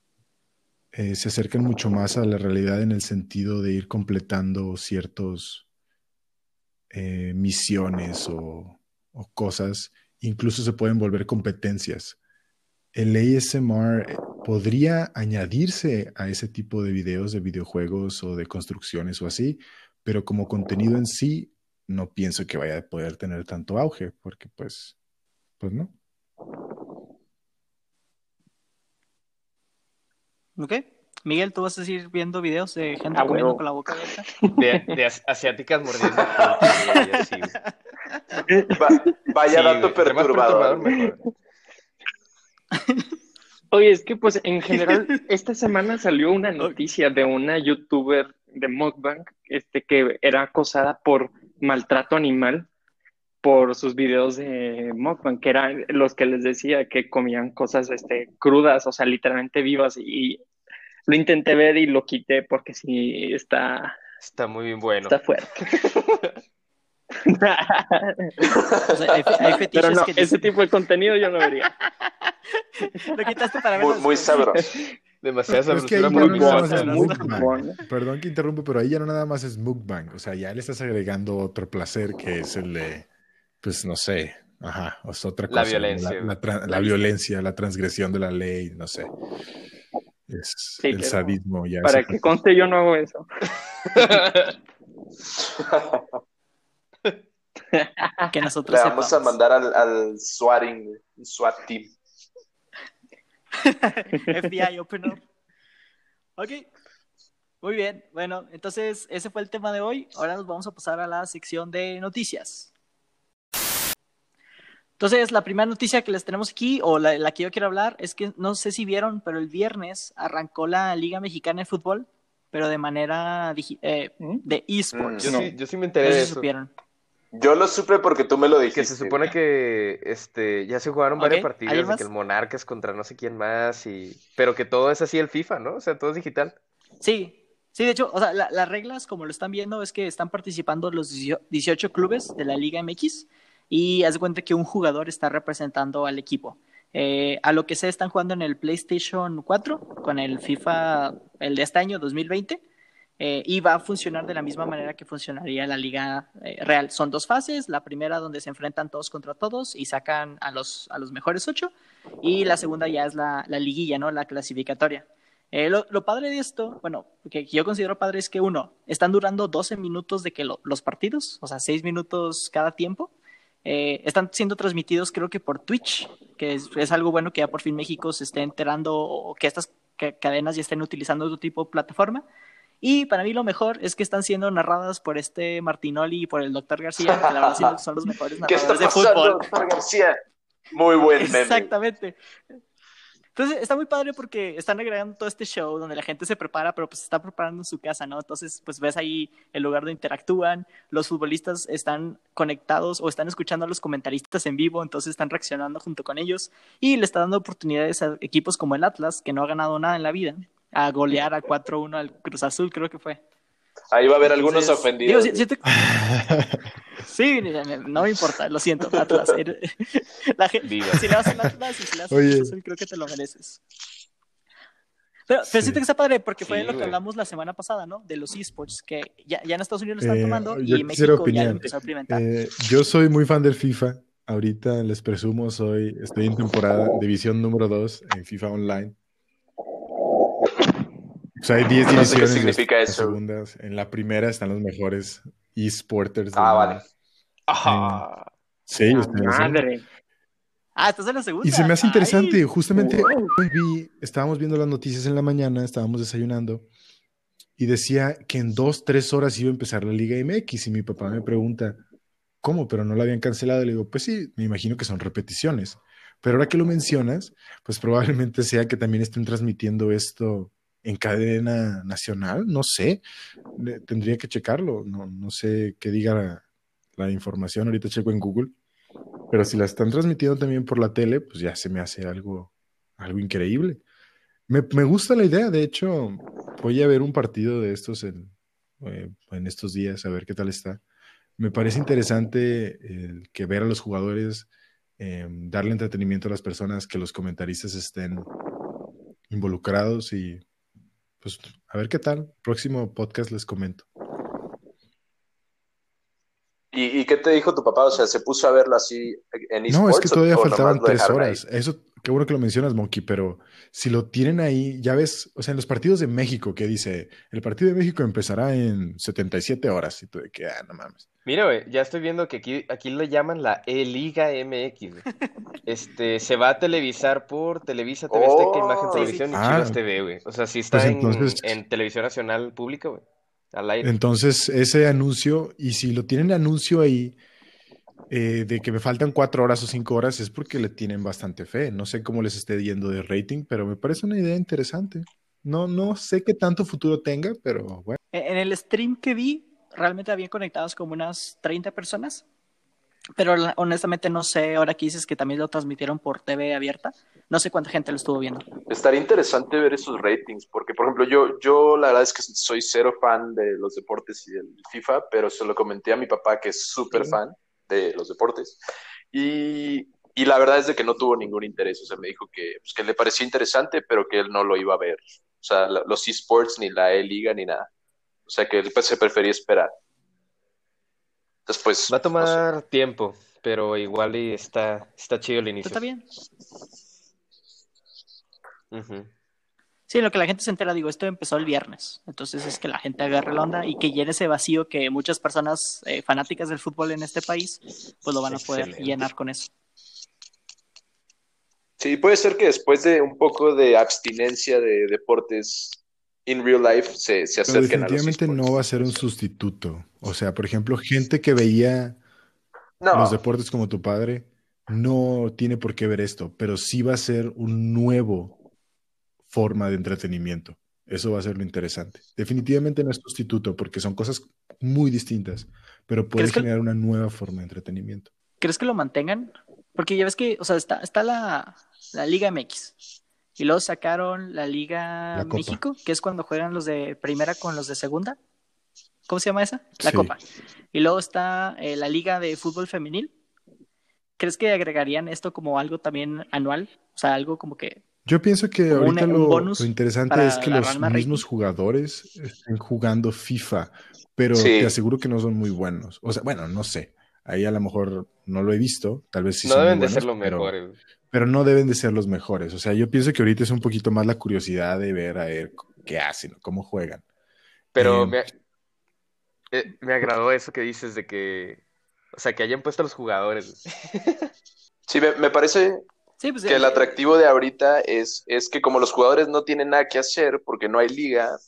se acercan mucho más a la realidad en el sentido de ir completando ciertos eh, misiones o, o cosas incluso se pueden volver competencias. El ASMR eh, podría añadirse a ese tipo de videos de videojuegos o de construcciones o así, pero como contenido en sí, no pienso que vaya a poder tener tanto auge, porque pues, pues no. Ok. Miguel, ¿tú vas a seguir viendo videos de gente ah, comiendo bueno. con la boca abierta? De, de asiáticas mordiendo. Va, vaya sí, dato perturbador. perturbador Oye, es que pues en general esta semana salió una noticia de una youtuber de mukbang este, que era acosada por maltrato animal por sus videos de mukbang, que eran los que les decía que comían cosas este, crudas, o sea, literalmente vivas y lo intenté ver y lo quité porque sí está está muy bueno. Está fuerte. O sea, hay, hay Pero no, que ese tipo de contenido yo no vería. lo quitaste para Muy, verlos. muy sabroso. Demasiada Pero es que ahí sabrosura ya muy no nada bon, más es muy mukbang. bon. Perdón que interrumpo, pero ahí ya no nada más es mukbang. O sea, ya le estás agregando otro placer que es el de, pues no sé, ajá, es otra cosa. La ¿no? violencia. La, la tra- la violencia, la transgresión de la ley, no sé. Es Sí, el sadismo ya. Para que conste, yo no hago eso. Que nosotros Le vamos a mandar al, al swatting, un SWAT team. FBI, open up. Ok. Muy bien. Bueno, entonces ese fue el tema de hoy. Ahora nos vamos a pasar a la sección de noticias. Entonces, la primera noticia que les tenemos aquí, o la, la que yo quiero hablar, es que no sé si vieron, pero el viernes arrancó la Liga Mexicana de Fútbol, pero de manera eh, ¿Mm? de esports. Yo, No. sí, yo sí me enteré de eso. supieron. Yo lo supe porque tú me lo dijiste. Que se supone que este ya se jugaron varios Ok, partidos que el Monarcas contra no sé quién más y pero que todo es así el FIFA, ¿no? O sea, todo es digital. Sí, sí, de hecho, o sea, la- las reglas, como lo están viendo, es que están participando los 18 clubes de la Liga MX y haz de cuenta que un jugador está representando al equipo. Eh, a lo que sé, están jugando en el PlayStation 4 con el FIFA, el de este año, 2020, eh, y va a funcionar de la misma manera que funcionaría la Liga eh, Real. Son dos fases, la primera donde se enfrentan todos contra todos y sacan a los, a los mejores ocho, y la segunda ya es la, la liguilla, ¿no? La clasificatoria. Eh, lo, padre de esto, bueno, que yo considero padre es que uno, están durando 12 minutos de que lo- los partidos, o sea, 6 minutos cada tiempo, eh, están siendo transmitidos creo que por Twitch, que es, es algo bueno que ya por fin México se esté enterando o que estas ca- cadenas ya estén utilizando otro tipo de plataforma. Y para mí lo mejor es que están siendo narradas por este Martinoli y por el doctor García, que la verdad son los mejores ¿Qué está narradores de pasando, fútbol. doctor García? Muy buen meme. Exactamente. Entonces está muy padre porque están agregando todo este show donde la gente se prepara, pero pues está preparando en su casa, ¿no? Entonces, pues ves ahí el lugar donde interactúan, los futbolistas están conectados o están escuchando a los comentaristas en vivo, entonces están reaccionando junto con ellos y le está dando oportunidades a equipos como el Atlas, que no ha ganado nada en la vida, a golear a 4-1 al Cruz Azul, creo que fue. Ahí va a haber algunos Entonces, ofendidos. digo, si- siento- Sí, no me importa, lo siento, Atlas. La gente- Viva. si le vas al Atlas y si le vas Oye. Cruz Azul, creo que te lo mereces. Pero, pero Sí. siento que está padre porque fue Sí, lo que güey. hablamos la semana pasada, ¿no? De los esports, que ya, ya en Estados Unidos lo están Eh, tomando yo y México ya lo empezó a implementar. Eh, yo soy muy fan del FIFA. Ahorita les presumo, soy, estoy en temporada división número 2 en FIFA Online. O sea, hay 10 No sé qué divisiones. significa eso. segundas. En la primera están los mejores esporters. Ah, vale. Ajá. Sí, en la segunda. Madre. Ah, estás en la segunda. Y se me hace interesante, Ay. justamente Wow. hoy vi, estábamos viendo las noticias en la mañana, estábamos desayunando y decía que en dos, tres horas iba a empezar la Liga MX y mi papá me pregunta, ¿cómo? Pero no la habían cancelado. Le digo, pues sí, me imagino que son repeticiones. Pero ahora que lo mencionas, pues probablemente sea que también estén transmitiendo esto en cadena nacional, no sé, tendría que checarlo, no, no sé qué diga la, información, ahorita checo en Google. Pero si la están transmitiendo también por la tele, pues ya se me hace algo, algo increíble. Me, me gusta la idea, de hecho, voy a ver un partido de estos en, eh, estos días, a ver qué tal está. Me parece interesante que ver a los jugadores, eh, darle entretenimiento a las personas, que los comentaristas estén involucrados y pues a ver qué tal. Próximo podcast les comento. ¿Y, y qué te dijo tu papá? O sea, ¿se puso a verlo así en No, es eSports que todavía faltaban lo tres ahí? horas. Eso, qué bueno que lo mencionas, Monkey, pero si lo tienen ahí, ya ves, o sea, en los partidos de México, que dice, el partido de México empezará en 77 horas, y tú de que, ah, no mames. Mira, güey, ya estoy viendo que aquí, aquí le llaman la E-Liga MX. güey. Este, se va a televisar por Televisa, TV Azteca, Imagen Oh. Televisión y Ah. Chivas TV, güey. O sea, sí está Pues en, entonces- en Televisión Nacional Pública, güey. Al aire. Entonces, ese anuncio, y si lo tienen anuncio ahí eh, de que me faltan cuatro horas o cinco horas, es porque le tienen bastante fe. No sé cómo les esté yendo de rating, pero me parece una idea interesante. No, no sé qué tanto futuro tenga, pero bueno. En en el stream que vi, realmente habían conectados como unas 30 personas. Pero honestamente no sé, ahora que dices que también lo transmitieron por TV abierta, no sé cuánta gente lo estuvo viendo. Estaría interesante ver esos ratings, porque por ejemplo yo, yo la verdad es que soy cero fan de los deportes y del FIFA, pero se lo comenté a mi papá que es súper Sí. fan de los deportes. Y, y la verdad es de que no tuvo ningún interés, o sea, me dijo que, pues, que le parecía interesante, pero que él no lo iba a ver. O sea, los esports, ni la E-Liga, ni nada. O sea, que él pues, se prefería esperar. Después, Va a no sé. tomar tiempo, pero igual y está, está chido el inicio. ¿Está bien? Sí, lo que la gente se entera, digo, esto empezó el viernes, entonces es que la gente agarre la onda y que llene ese vacío que muchas personas eh, fanáticas del fútbol en este país, pues lo van a poder Excelente. llenar con eso. Sí, puede ser que después de un poco de abstinencia de deportes in real life se, se Pero acerquen a los definitivamente esports. no va a ser un sustituto. O sea, por ejemplo, gente que veía No, los deportes como tu padre no tiene por qué ver esto, pero sí va a ser un nuevo forma de entretenimiento. Eso va a ser lo interesante. Definitivamente no es sustituto porque son cosas muy distintas, pero puede ¿Crees que- generar una nueva forma de entretenimiento. ¿Crees que lo mantengan? Porque ya ves que, o sea, está, está la, la Liga MX y luego sacaron la Liga La. México, que es cuando juegan los de primera con los de segunda. ¿Cómo se llama esa? La Sí. Copa. Y luego está eh, la Liga de Fútbol Femenil. ¿Crees que agregarían esto como algo también anual? O sea, algo como que Yo pienso que ahorita un lo, bonus lo interesante es que los mismos rating. jugadores estén jugando FIFA, pero Sí. te aseguro que no son muy buenos. O sea, bueno, no sé. Ahí a lo mejor no lo he visto, tal vez sí No son muy deben de buenos, ser los pero- mejores. Pero no deben de ser los mejores. O sea, yo pienso que ahorita es un poquito más la curiosidad de ver a ver qué hacen, cómo juegan. Pero Eh, me, eh, me agradó eso que dices de que, o sea, que hayan puesto a los jugadores. sí, me, me parece Sí, pues que el eh, atractivo de ahorita es, es que como los jugadores no tienen nada que hacer porque no hay liga,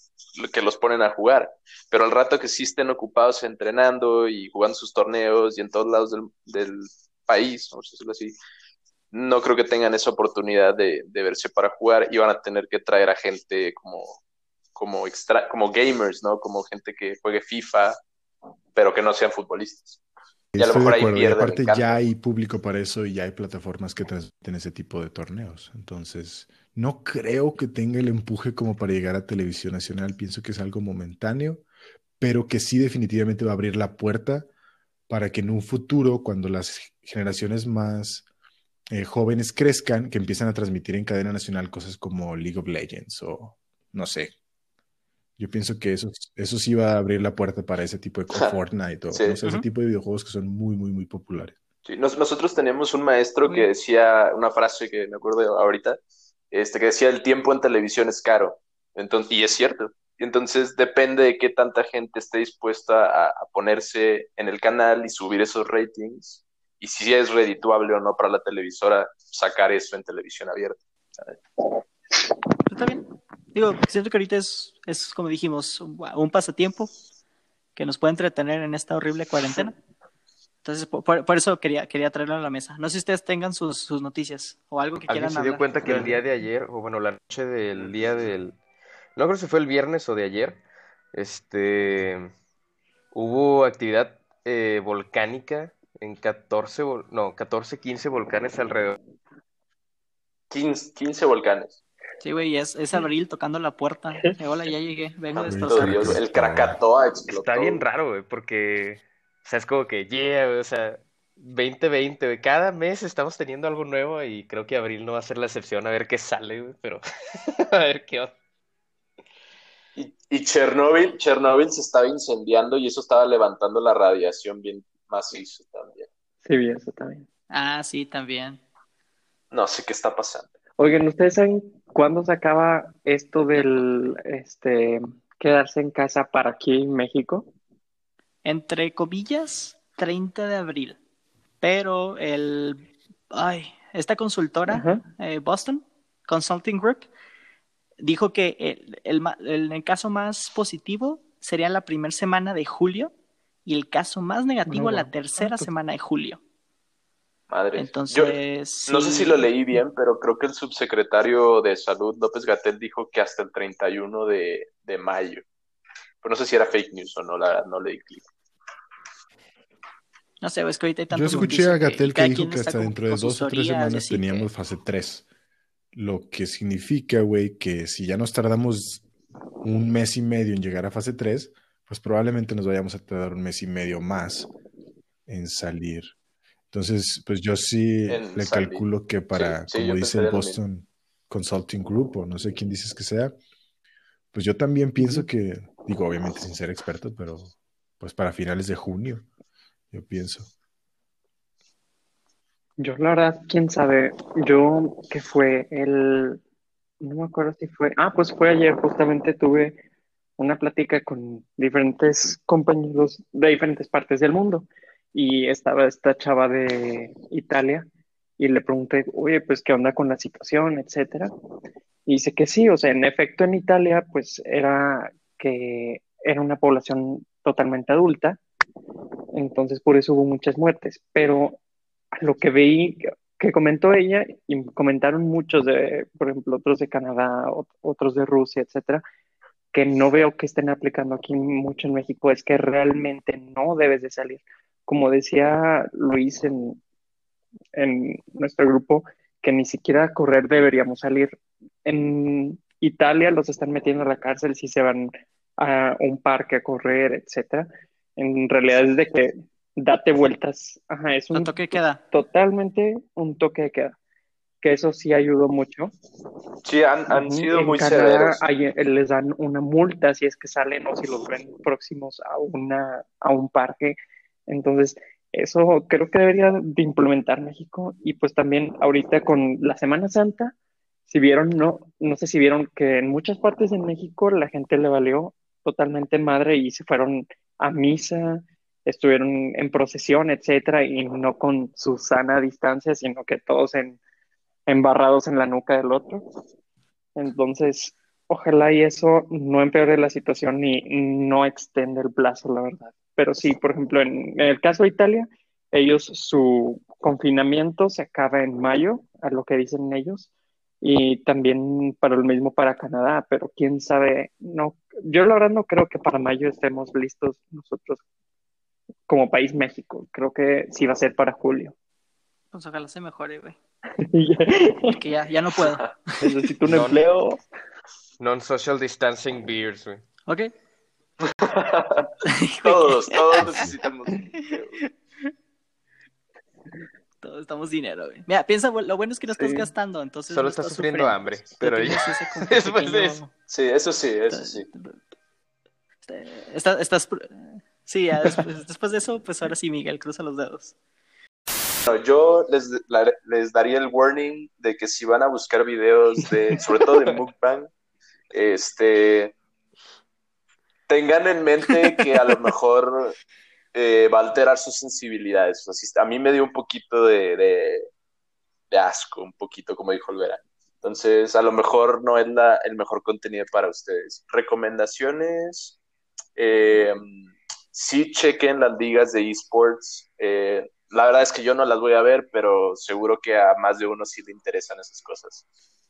que los ponen a jugar. Pero al rato que sí estén ocupados entrenando y jugando sus torneos y en todos lados del, del país, vamos a decirlo así, no creo que tengan esa oportunidad de, de verse para jugar y van a tener que traer a gente como, como, extra, como gamers, ¿no? Como gente que juegue FIFA, pero que no sean futbolistas. Y a lo mejor ahí pierden aparte ya hay público para eso y ya hay plataformas que transmiten ese tipo de torneos. Entonces, no creo que tenga el empuje como para llegar a televisión nacional. Pienso que es algo momentáneo, pero que sí definitivamente va a abrir la puerta para que en un futuro, cuando las generaciones más eh, jóvenes crezcan, que empiezan a transmitir en cadena nacional cosas como League of Legends o no sé. Yo pienso que eso, eso sí va a abrir la puerta para ese tipo de Fortnite o Sí. ese tipo de videojuegos que son muy, muy, muy populares. Sí, nos- nosotros teníamos un maestro que decía una frase que me acuerdo ahorita, este, que decía el tiempo en televisión es caro. Entonces, y es cierto. Entonces depende de qué tanta gente esté dispuesta a, a ponerse en el canal y subir esos ratings y si es redituable o no para la televisora sacar eso en televisión abierta. Está bien. Digo, siento que ahorita es, es como dijimos, un, pasatiempo que nos puede entretener en esta horrible cuarentena. Entonces, por, eso quería, quería traerlo a la mesa. No sé si ustedes tengan sus, sus noticias o algo que ¿Alguien quieran se dio hablar. cuenta que el día de ayer, o bueno, la noche del día del... No creo si fue el viernes o de ayer, este... Hubo actividad eh, volcánica en 14, vol- no, 14, 15 volcanes alrededor. 15, 15 volcanes. Sí, güey, es, es Abril tocando la puerta. Eh, hola, ya llegué, vengo Santo destrozar. Dios, el Krakatoa explotó. Está bien raro, güey, porque, o sea, es como que, yeah, güey, o sea, 2020, güey, cada mes estamos teniendo algo nuevo y creo que abril no va a ser la excepción, a ver qué sale, güey, pero a ver qué onda. Y, y Chernóbil, Chernóbil se estaba incendiando y eso estaba levantando la radiación bien macizo también. Sí, vi eso también. Ah, sí, también. No sé qué está pasando. Oigan, ¿ustedes saben cuándo se acaba esto del este quedarse en casa para aquí en México? Entre comillas, 30 de abril. Pero el. Ay, esta consultora, eh, Boston Consulting Group, dijo que el, el el- el caso más positivo sería la primera semana de julio y el caso más negativo la tercera Ah, pues- semana de julio. Madre. Entonces. Yo no sé si lo leí bien, pero creo que el subsecretario de Salud, López Gatel, dijo que hasta el 31 de, de mayo. Pero no sé si era fake news o no, la verdad, no leí clic. No sé, es que ahorita hay Yo tantas escuché a Gatel que dijo que está hasta dentro de dos o tres semanas teníamos que- fase 3. Lo que significa, güey, que si ya nos tardamos un mes y medio en llegar a fase 3, pues probablemente nos vayamos a tardar un mes y medio más en salir. Entonces, pues yo sí En le salir. calculo que para, sí, como dice el. Boston Consulting Group, o no sé quién dices que sea, pues yo también pienso que, digo, obviamente sin ser experto, pero pues para finales de junio, yo pienso. Yo, la verdad, quién sabe. Yo, que fue el. No me acuerdo si fue. Ah, pues fue ayer, justamente tuve una plática con diferentes compañeros de diferentes partes del mundo. Y estaba esta chava de Italia. Y le pregunté, oye, pues, ¿qué onda con la situación, etcétera? Y dice que sí, o sea, en efecto, en Italia, pues, era que era una población totalmente adulta. Entonces, por eso hubo muchas muertes. Pero lo que veí que- comentó ella y comentaron muchos de, por ejemplo, otros de Canadá, ot- otros de Rusia, etcétera, que no veo que estén aplicando aquí mucho en México, es que realmente no debes de salir. Como decía Luis en, en nuestro grupo, que ni siquiera a correr deberíamos salir. En Italia los están metiendo a la cárcel si se van a un parque a correr, etcétera. En realidad es de que date vueltas. Ajá, es un ¿Cuánto que queda? totalmente un toque de queda. Que eso sí ayudó mucho. Sí, han, han sido En muy Canadá severos. hay- eh, les dan una multa si es que salen o si los ven próximos a una a un parque. Entonces, eso creo que debería de implementar México. Y pues también ahorita con la Semana Santa, si vieron, no, no sé si vieron que en muchas partes de México la gente le valió totalmente madre y se fueron a misa, estuvieron en procesión, etcétera, y no con su sana distancia, sino que todos en, embarrados en la nuca del otro. Entonces, ojalá y eso no empeore la situación ni no extende el plazo, la verdad. Pero sí, por ejemplo, en, el caso de Italia, ellos su confinamiento se acaba en mayo, a lo que dicen ellos, y también para el mismo para Canadá, pero quién sabe, no, yo la verdad no creo que para mayo estemos listos nosotros como país México, creo que sí va a ser para julio. Pues ojalá se mejore, güey. Porque ya, ya no puedo. Necesito un empleo. Non-social distancing beers, güey. ¿Ok? Todos, todos necesitamos. Todos estamos dinero, güey. Mira, piensa, lo bueno es que no estás Sí. gastando, entonces Solo no estás estás sufriendo hambre, pero ya- después de eso. Sí, eso sí, eso sí. Estás, estás, sí, ya después, después de eso, pues ahora sí, Miguel, cruza los dedos. Bueno, yo les, la- les daría el warning de que si van a buscar videos de, sobre todo de mukbang, este, tengan en mente que a lo mejor eh, va a alterar sus sensibilidades. O sea, si- a mí me dio un poquito de, de, de asco, un poquito, como dijo Olvera. Entonces, a lo mejor no es la, el mejor contenido para ustedes. Recomendaciones, eh, sí chequen las ligas de esports. Eh, la verdad es que yo no las voy a ver, pero seguro que a más de uno sí le interesan esas cosas.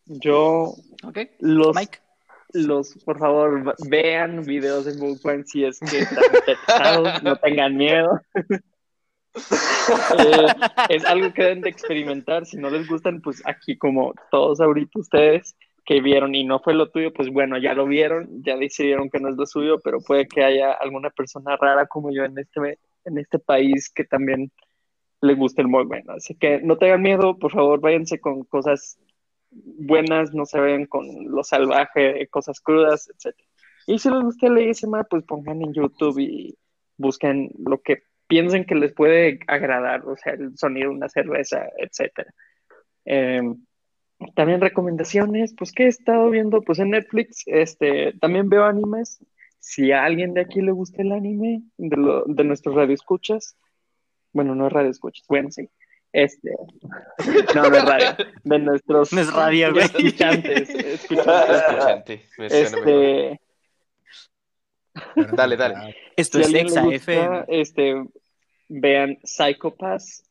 Yo, ¿Ok? los, Mike. los, por favor, vean videos de mukbang si es que están interesados, no tengan miedo. Eh, es algo que deben de experimentar. Si no les gustan, pues aquí como todos ahorita ustedes que vieron y no fue lo tuyo, pues bueno, ya lo vieron, ya decidieron que no es lo suyo, pero puede que haya alguna persona rara como yo en este, en este país que también le guste el mukbang. Así que no tengan miedo, por favor, váyanse con cosas buenas, no se vayan con lo salvaje, cosas crudas, etcétera. Y si les gusta el ASMR, pues pongan en YouTube y busquen lo que piensen que les puede agradar, o sea, el sonido de una cerveza, etcétera. Eh, también recomendaciones, pues que he estado viendo, pues en Netflix, este, también veo animes. Si a alguien de aquí le gusta el anime, de, lo, de nuestros radioescuchas, bueno, no es radioescuchas, bueno, sí, este, no, no es radio, de nuestros No es radio, güey. escuchantes, escuchantes. Este, Dale, dale. Esto si a es Exa le gusta, FM. este, vean Psychopass.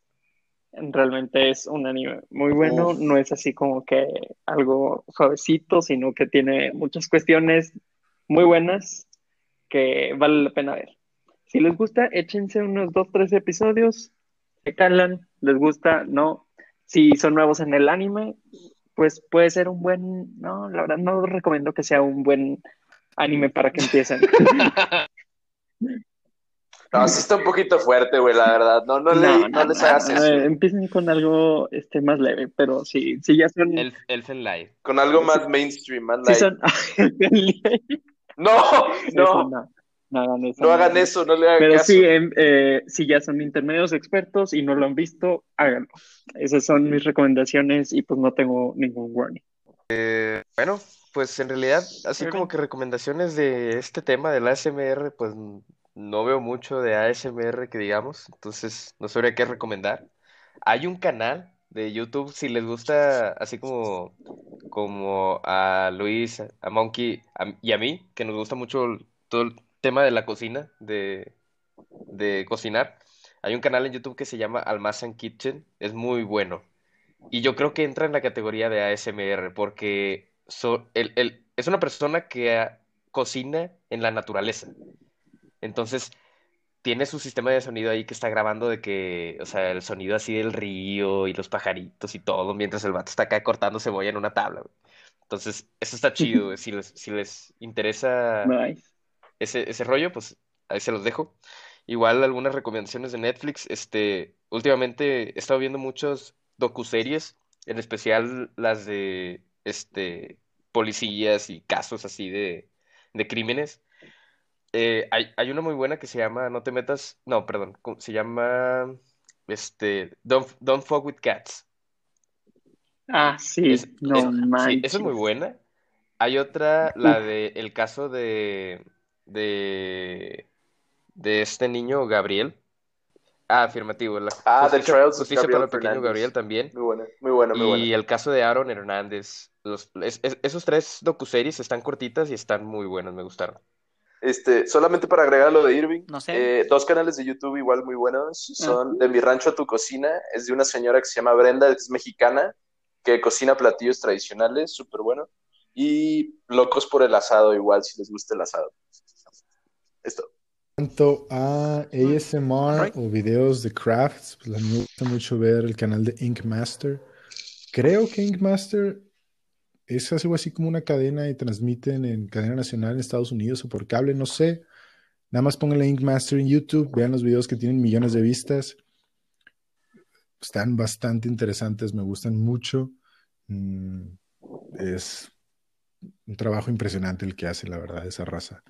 Realmente es un anime muy bueno. Uf. No es así como que algo suavecito, sino que tiene muchas cuestiones muy buenas que vale la pena ver. Si les gusta, échense unos dos, tres episodios, se calan, les gusta, no. Si son nuevos en el anime, pues puede ser un buen, no, la verdad no recomiendo que sea un buen anime para que empiecen. No, sí está un poquito fuerte, güey, la verdad. No, no, le- no les hagas eso. Eh, empiecen con algo este, más leve, pero sí, sí ya son... Elf, Elfen Live. Con algo más mainstream, más sí light. son... No, Eso no, no, hagan eso. no hagan eso, no le hagan Pero caso. sí, em, eh, si ya son intermedios expertos y no lo han visto, háganlo. Esas son mis recomendaciones y pues no tengo ningún warning. Bueno, pues en realidad, así como que recomendaciones de este tema del ASMR, pues no veo mucho de ASMR que digamos, entonces no sabría qué recomendar. Hay un canal de YouTube, si les gusta, así como, como a Luis, a Monkey a- y a mí, que nos gusta mucho todo el tema de la cocina, de, de cocinar. Hay un canal en YouTube que se llama Almazan Kitchen, es muy bueno. Y yo creo que entra en la categoría de ASMR porque so- él- él- es una persona que ah, cocina en la naturaleza. Entonces, tiene su sistema de sonido ahí que está grabando de que, o sea, el sonido así del río y los pajaritos y todo, mientras el vato está acá cortando cebolla en una tabla, güey. Entonces, eso está chido. Si les, si les interesa Nice. Ese, ese rollo, pues ahí se los dejo. Igual algunas recomendaciones de Netflix. Este, últimamente he estado viendo muchos docuseries, en especial las de este, policías y casos así de, de crímenes. Eh, hay, hay una muy buena que se llama No te metas, no, perdón, se llama este, Don't, Don't Fuck with Cats. Ah, sí, Es- no es- sí, manches. esa es muy buena. Hay otra, la de el caso de, de, de este niño Gabriel. Ah, afirmativo. La Ah, The justicia, Trials of justicia para el pequeño Fernández. Gabriel también. Muy buena, muy buena, muy Y buena. el caso de Aaron Hernández. Los, es- es- esos tres docuseries están cortitas y están muy buenos, me gustaron. Este, solamente para agregar lo de Irving, No sé. eh, dos canales de YouTube igual muy buenos son De mi rancho a tu cocina, es de una señora que se llama Brenda, es mexicana, que cocina platillos tradicionales, súper bueno, y Locos por el asado igual, si les gusta el asado. Esto. cuanto a ASMR o videos de crafts, pues a mí me gusta mucho ver el canal de Ink Master. Creo que Ink Master es algo así como una cadena y transmiten en cadena nacional en Estados Unidos o por cable, no sé. Nada más pónganle Ink Master en YouTube, vean los videos que tienen millones de vistas. Están bastante interesantes, me gustan mucho. Mm, es un trabajo impresionante el que hace, la verdad, esa raza.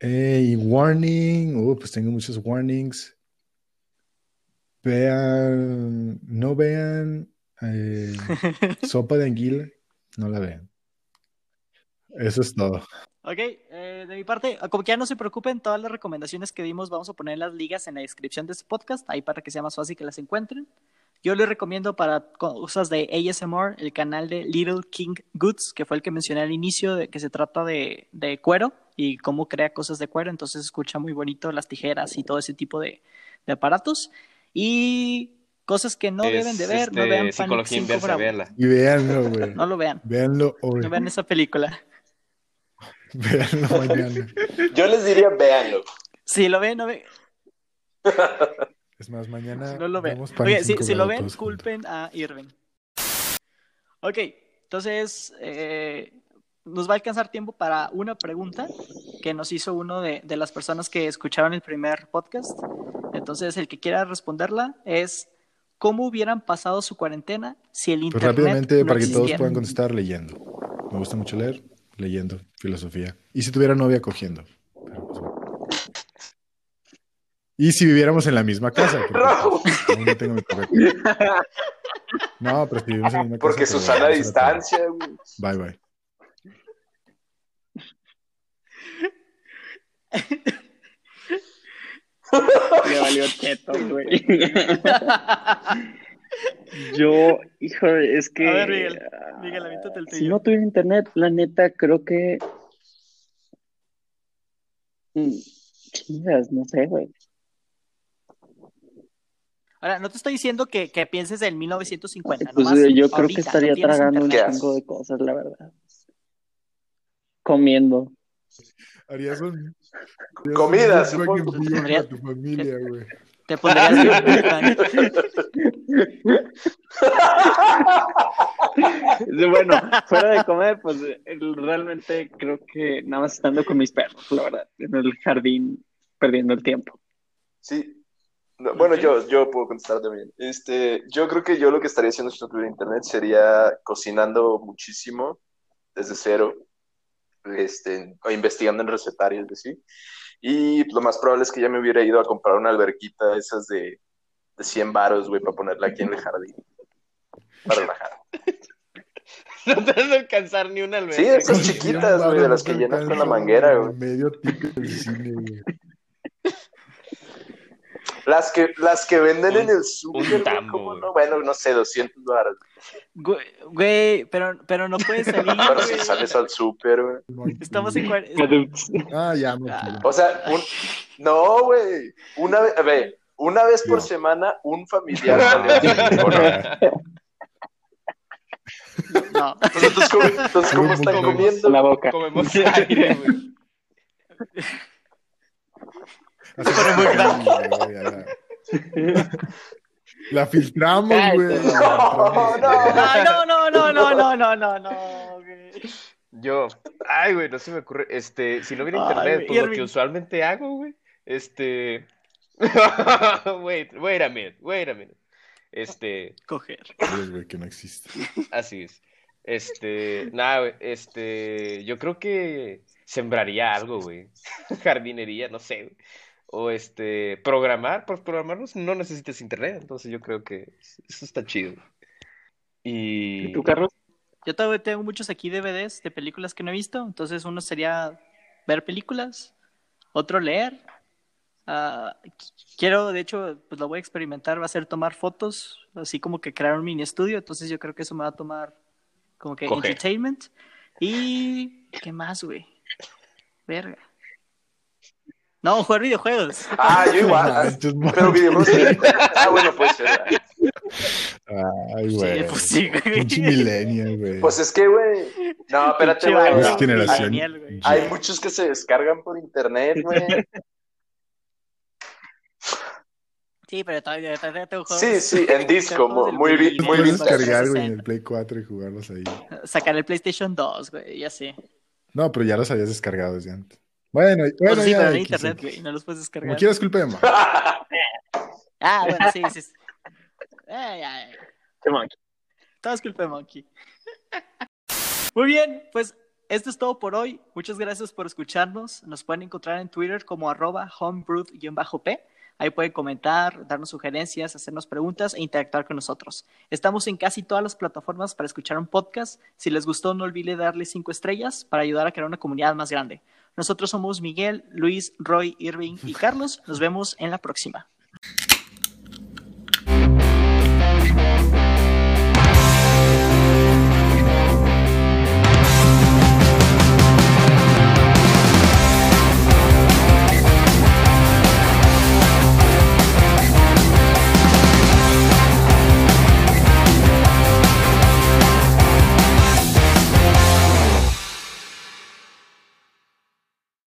Eh, y warning, uh, pues tengo muchos warnings. Vean, no vean eh, sopa de anguila, no la vean. Eso es todo. Ok, eh, de mi parte, como que ya no se preocupen, todas las recomendaciones que dimos vamos a poner las ligas en la descripción de este podcast, ahí para que sea más fácil que las encuentren. Yo les recomiendo para cosas de ASMR el canal de Little King Goods, que fue el que mencioné al inicio, de que se trata de, de cuero y cómo crea cosas de cuero, entonces escucha muy bonito las tijeras y todo ese tipo de, de aparatos. Y cosas que no Es, deben de ver, no este, vean Panic Psicología 5 inversa, véanla. Y véanlo, güey. No lo vean, Véanlo hoy. no vean esa película. Véanlo mañana. Yo les diría, véanlo. Si lo ven, no ven, Es más, mañana No lo ven. Oye, si, 5 si lo ven, culpen a Irving. Ok, entonces eh, nos va a alcanzar tiempo para una pregunta que nos hizo uno de, de las personas que escucharon el primer podcast. Entonces, el que quiera responderla es: ¿Cómo hubieran pasado su cuarentena si el Pues internet rápidamente, no para que todos puedan contestar, leyendo. Me gusta mucho leer, leyendo filosofía. Y si tuviera novia, cogiendo. Pero, pues, bueno. Y si viviéramos en la misma casa. porque, pues, aún no tengo mi. No, pero si vivimos en la misma casa. Porque pues, Susana a todo. distancia, güey. Bye, bye. Le valió cheto, güey. Yo, híjole, es que. A ver, Miguel, Miguel, aviéntate el Si tuyo. no tuviera internet, la neta, creo que. Mm, Chingas, no sé, güey. Ahora, no te estoy diciendo que, que pienses en 1950. Pues nomás yo creo ahorita, que estaría tragando un chingo de cosas, la verdad. Comiendo. Harías un. Comida, harías supongo. para tu familia, güey. Te pondrías Bueno, fuera de comer, pues realmente creo que nada más estando con mis perros, la verdad, en el jardín, perdiendo el tiempo. Sí. No, bueno, yo, yo puedo contestar también. Este, yo creo que yo lo que estaría haciendo si no tuviera internet sería cocinando muchísimo desde cero, este, o investigando en recetarios, así. Y lo más probable es que ya me hubiera ido a comprar una alberquita de esas de, de 100 varos, güey, para ponerla aquí en el jardín. Para relajar. No te vas a alcanzar ni una alberca. Sí, esas chiquitas, 100 güey, de las que llenas con la manguera, güey. Medio ticket del cine, güey. Las que, las que venden Un- en el súper, güey, tambo, ¿cómo güey. no? Bueno, no sé, 200 varos. Güey, pero, pero no puedes salir, Pero si sales al súper, güey. Estamos en Ah, ya me Ah. O sea, un... no, güey. Una vez, a ver, una vez por No. semana, un familiar sale al súper, ¿o no? Entonces, ¿cómo, entonces, ¿cómo están comiendo? la boca. Comemos aire, güey. Así Pero muy que, grande. güey, ya, ya. La filtramos, güey. no, no. No, no, no, no, no, no, no, no, güey. Yo, ay, güey, no se me ocurre. Este, si no hubiera internet, pues lo que usualmente hago, güey. Este. Wait, wait a minute, wait a minute. Este, Coger. Güey, que no existe. así es. Este, nada, güey, este, yo creo que sembraría algo, güey. Jardinería, no sé, güey. O este, programar, pues programar no, necesitas internet, entonces yo creo que eso está chido. Y ¿Y tú, Carlos? Yo todavía tengo muchos aquí DVDs de películas que no he visto, entonces uno sería ver películas, otro leer. Qu- quiero, de hecho, pues lo voy a experimentar, va a ser tomar fotos, así como que crear un mini estudio, entonces yo creo que eso me va a tomar como que Coger. entertainment. Y, ¿qué más, güey? Verga. No, jugar videojuegos. Ah, yo igual. ah, Pero videojuegos. sí. Ah, bueno, pues. eh, Ay, Sí, güey. pues sí, güey. Millennial, güey. Pues es que, güey. No, espérate, güey. Es generación. Hay muchos que se descargan por internet, güey. Sí, pero todavía, todavía tengo juegos. Sí, sí, en disco, muy, del muy Puedes descargar, güey, en 360. el Play 4 y jugarlos ahí. Sacar el PlayStation 2, güey, ya sé. No, pero ya los habías descargado desde antes. Bueno, Pues bueno, sí, ya, pero en X, internet, güey, no los puedes descargar. Como quieras, culpa de. Ah, bueno, sí, sí. sí. Ay, ay, Qué monkey. todo es culpa de Monkey. Muy bien, pues esto es todo por hoy. Muchas gracias por escucharnos. Nos pueden encontrar en Twitter como arroba homebrewed-p. Ahí pueden comentar, darnos sugerencias, hacernos preguntas e interactuar con nosotros. Estamos en casi todas las plataformas para escuchar un podcast. Si les gustó, no olviden darle cinco estrellas para ayudar a crear una comunidad más grande. Nosotros somos Miguel, Luis, Roy, Irving y Carlos. Nos vemos en la próxima.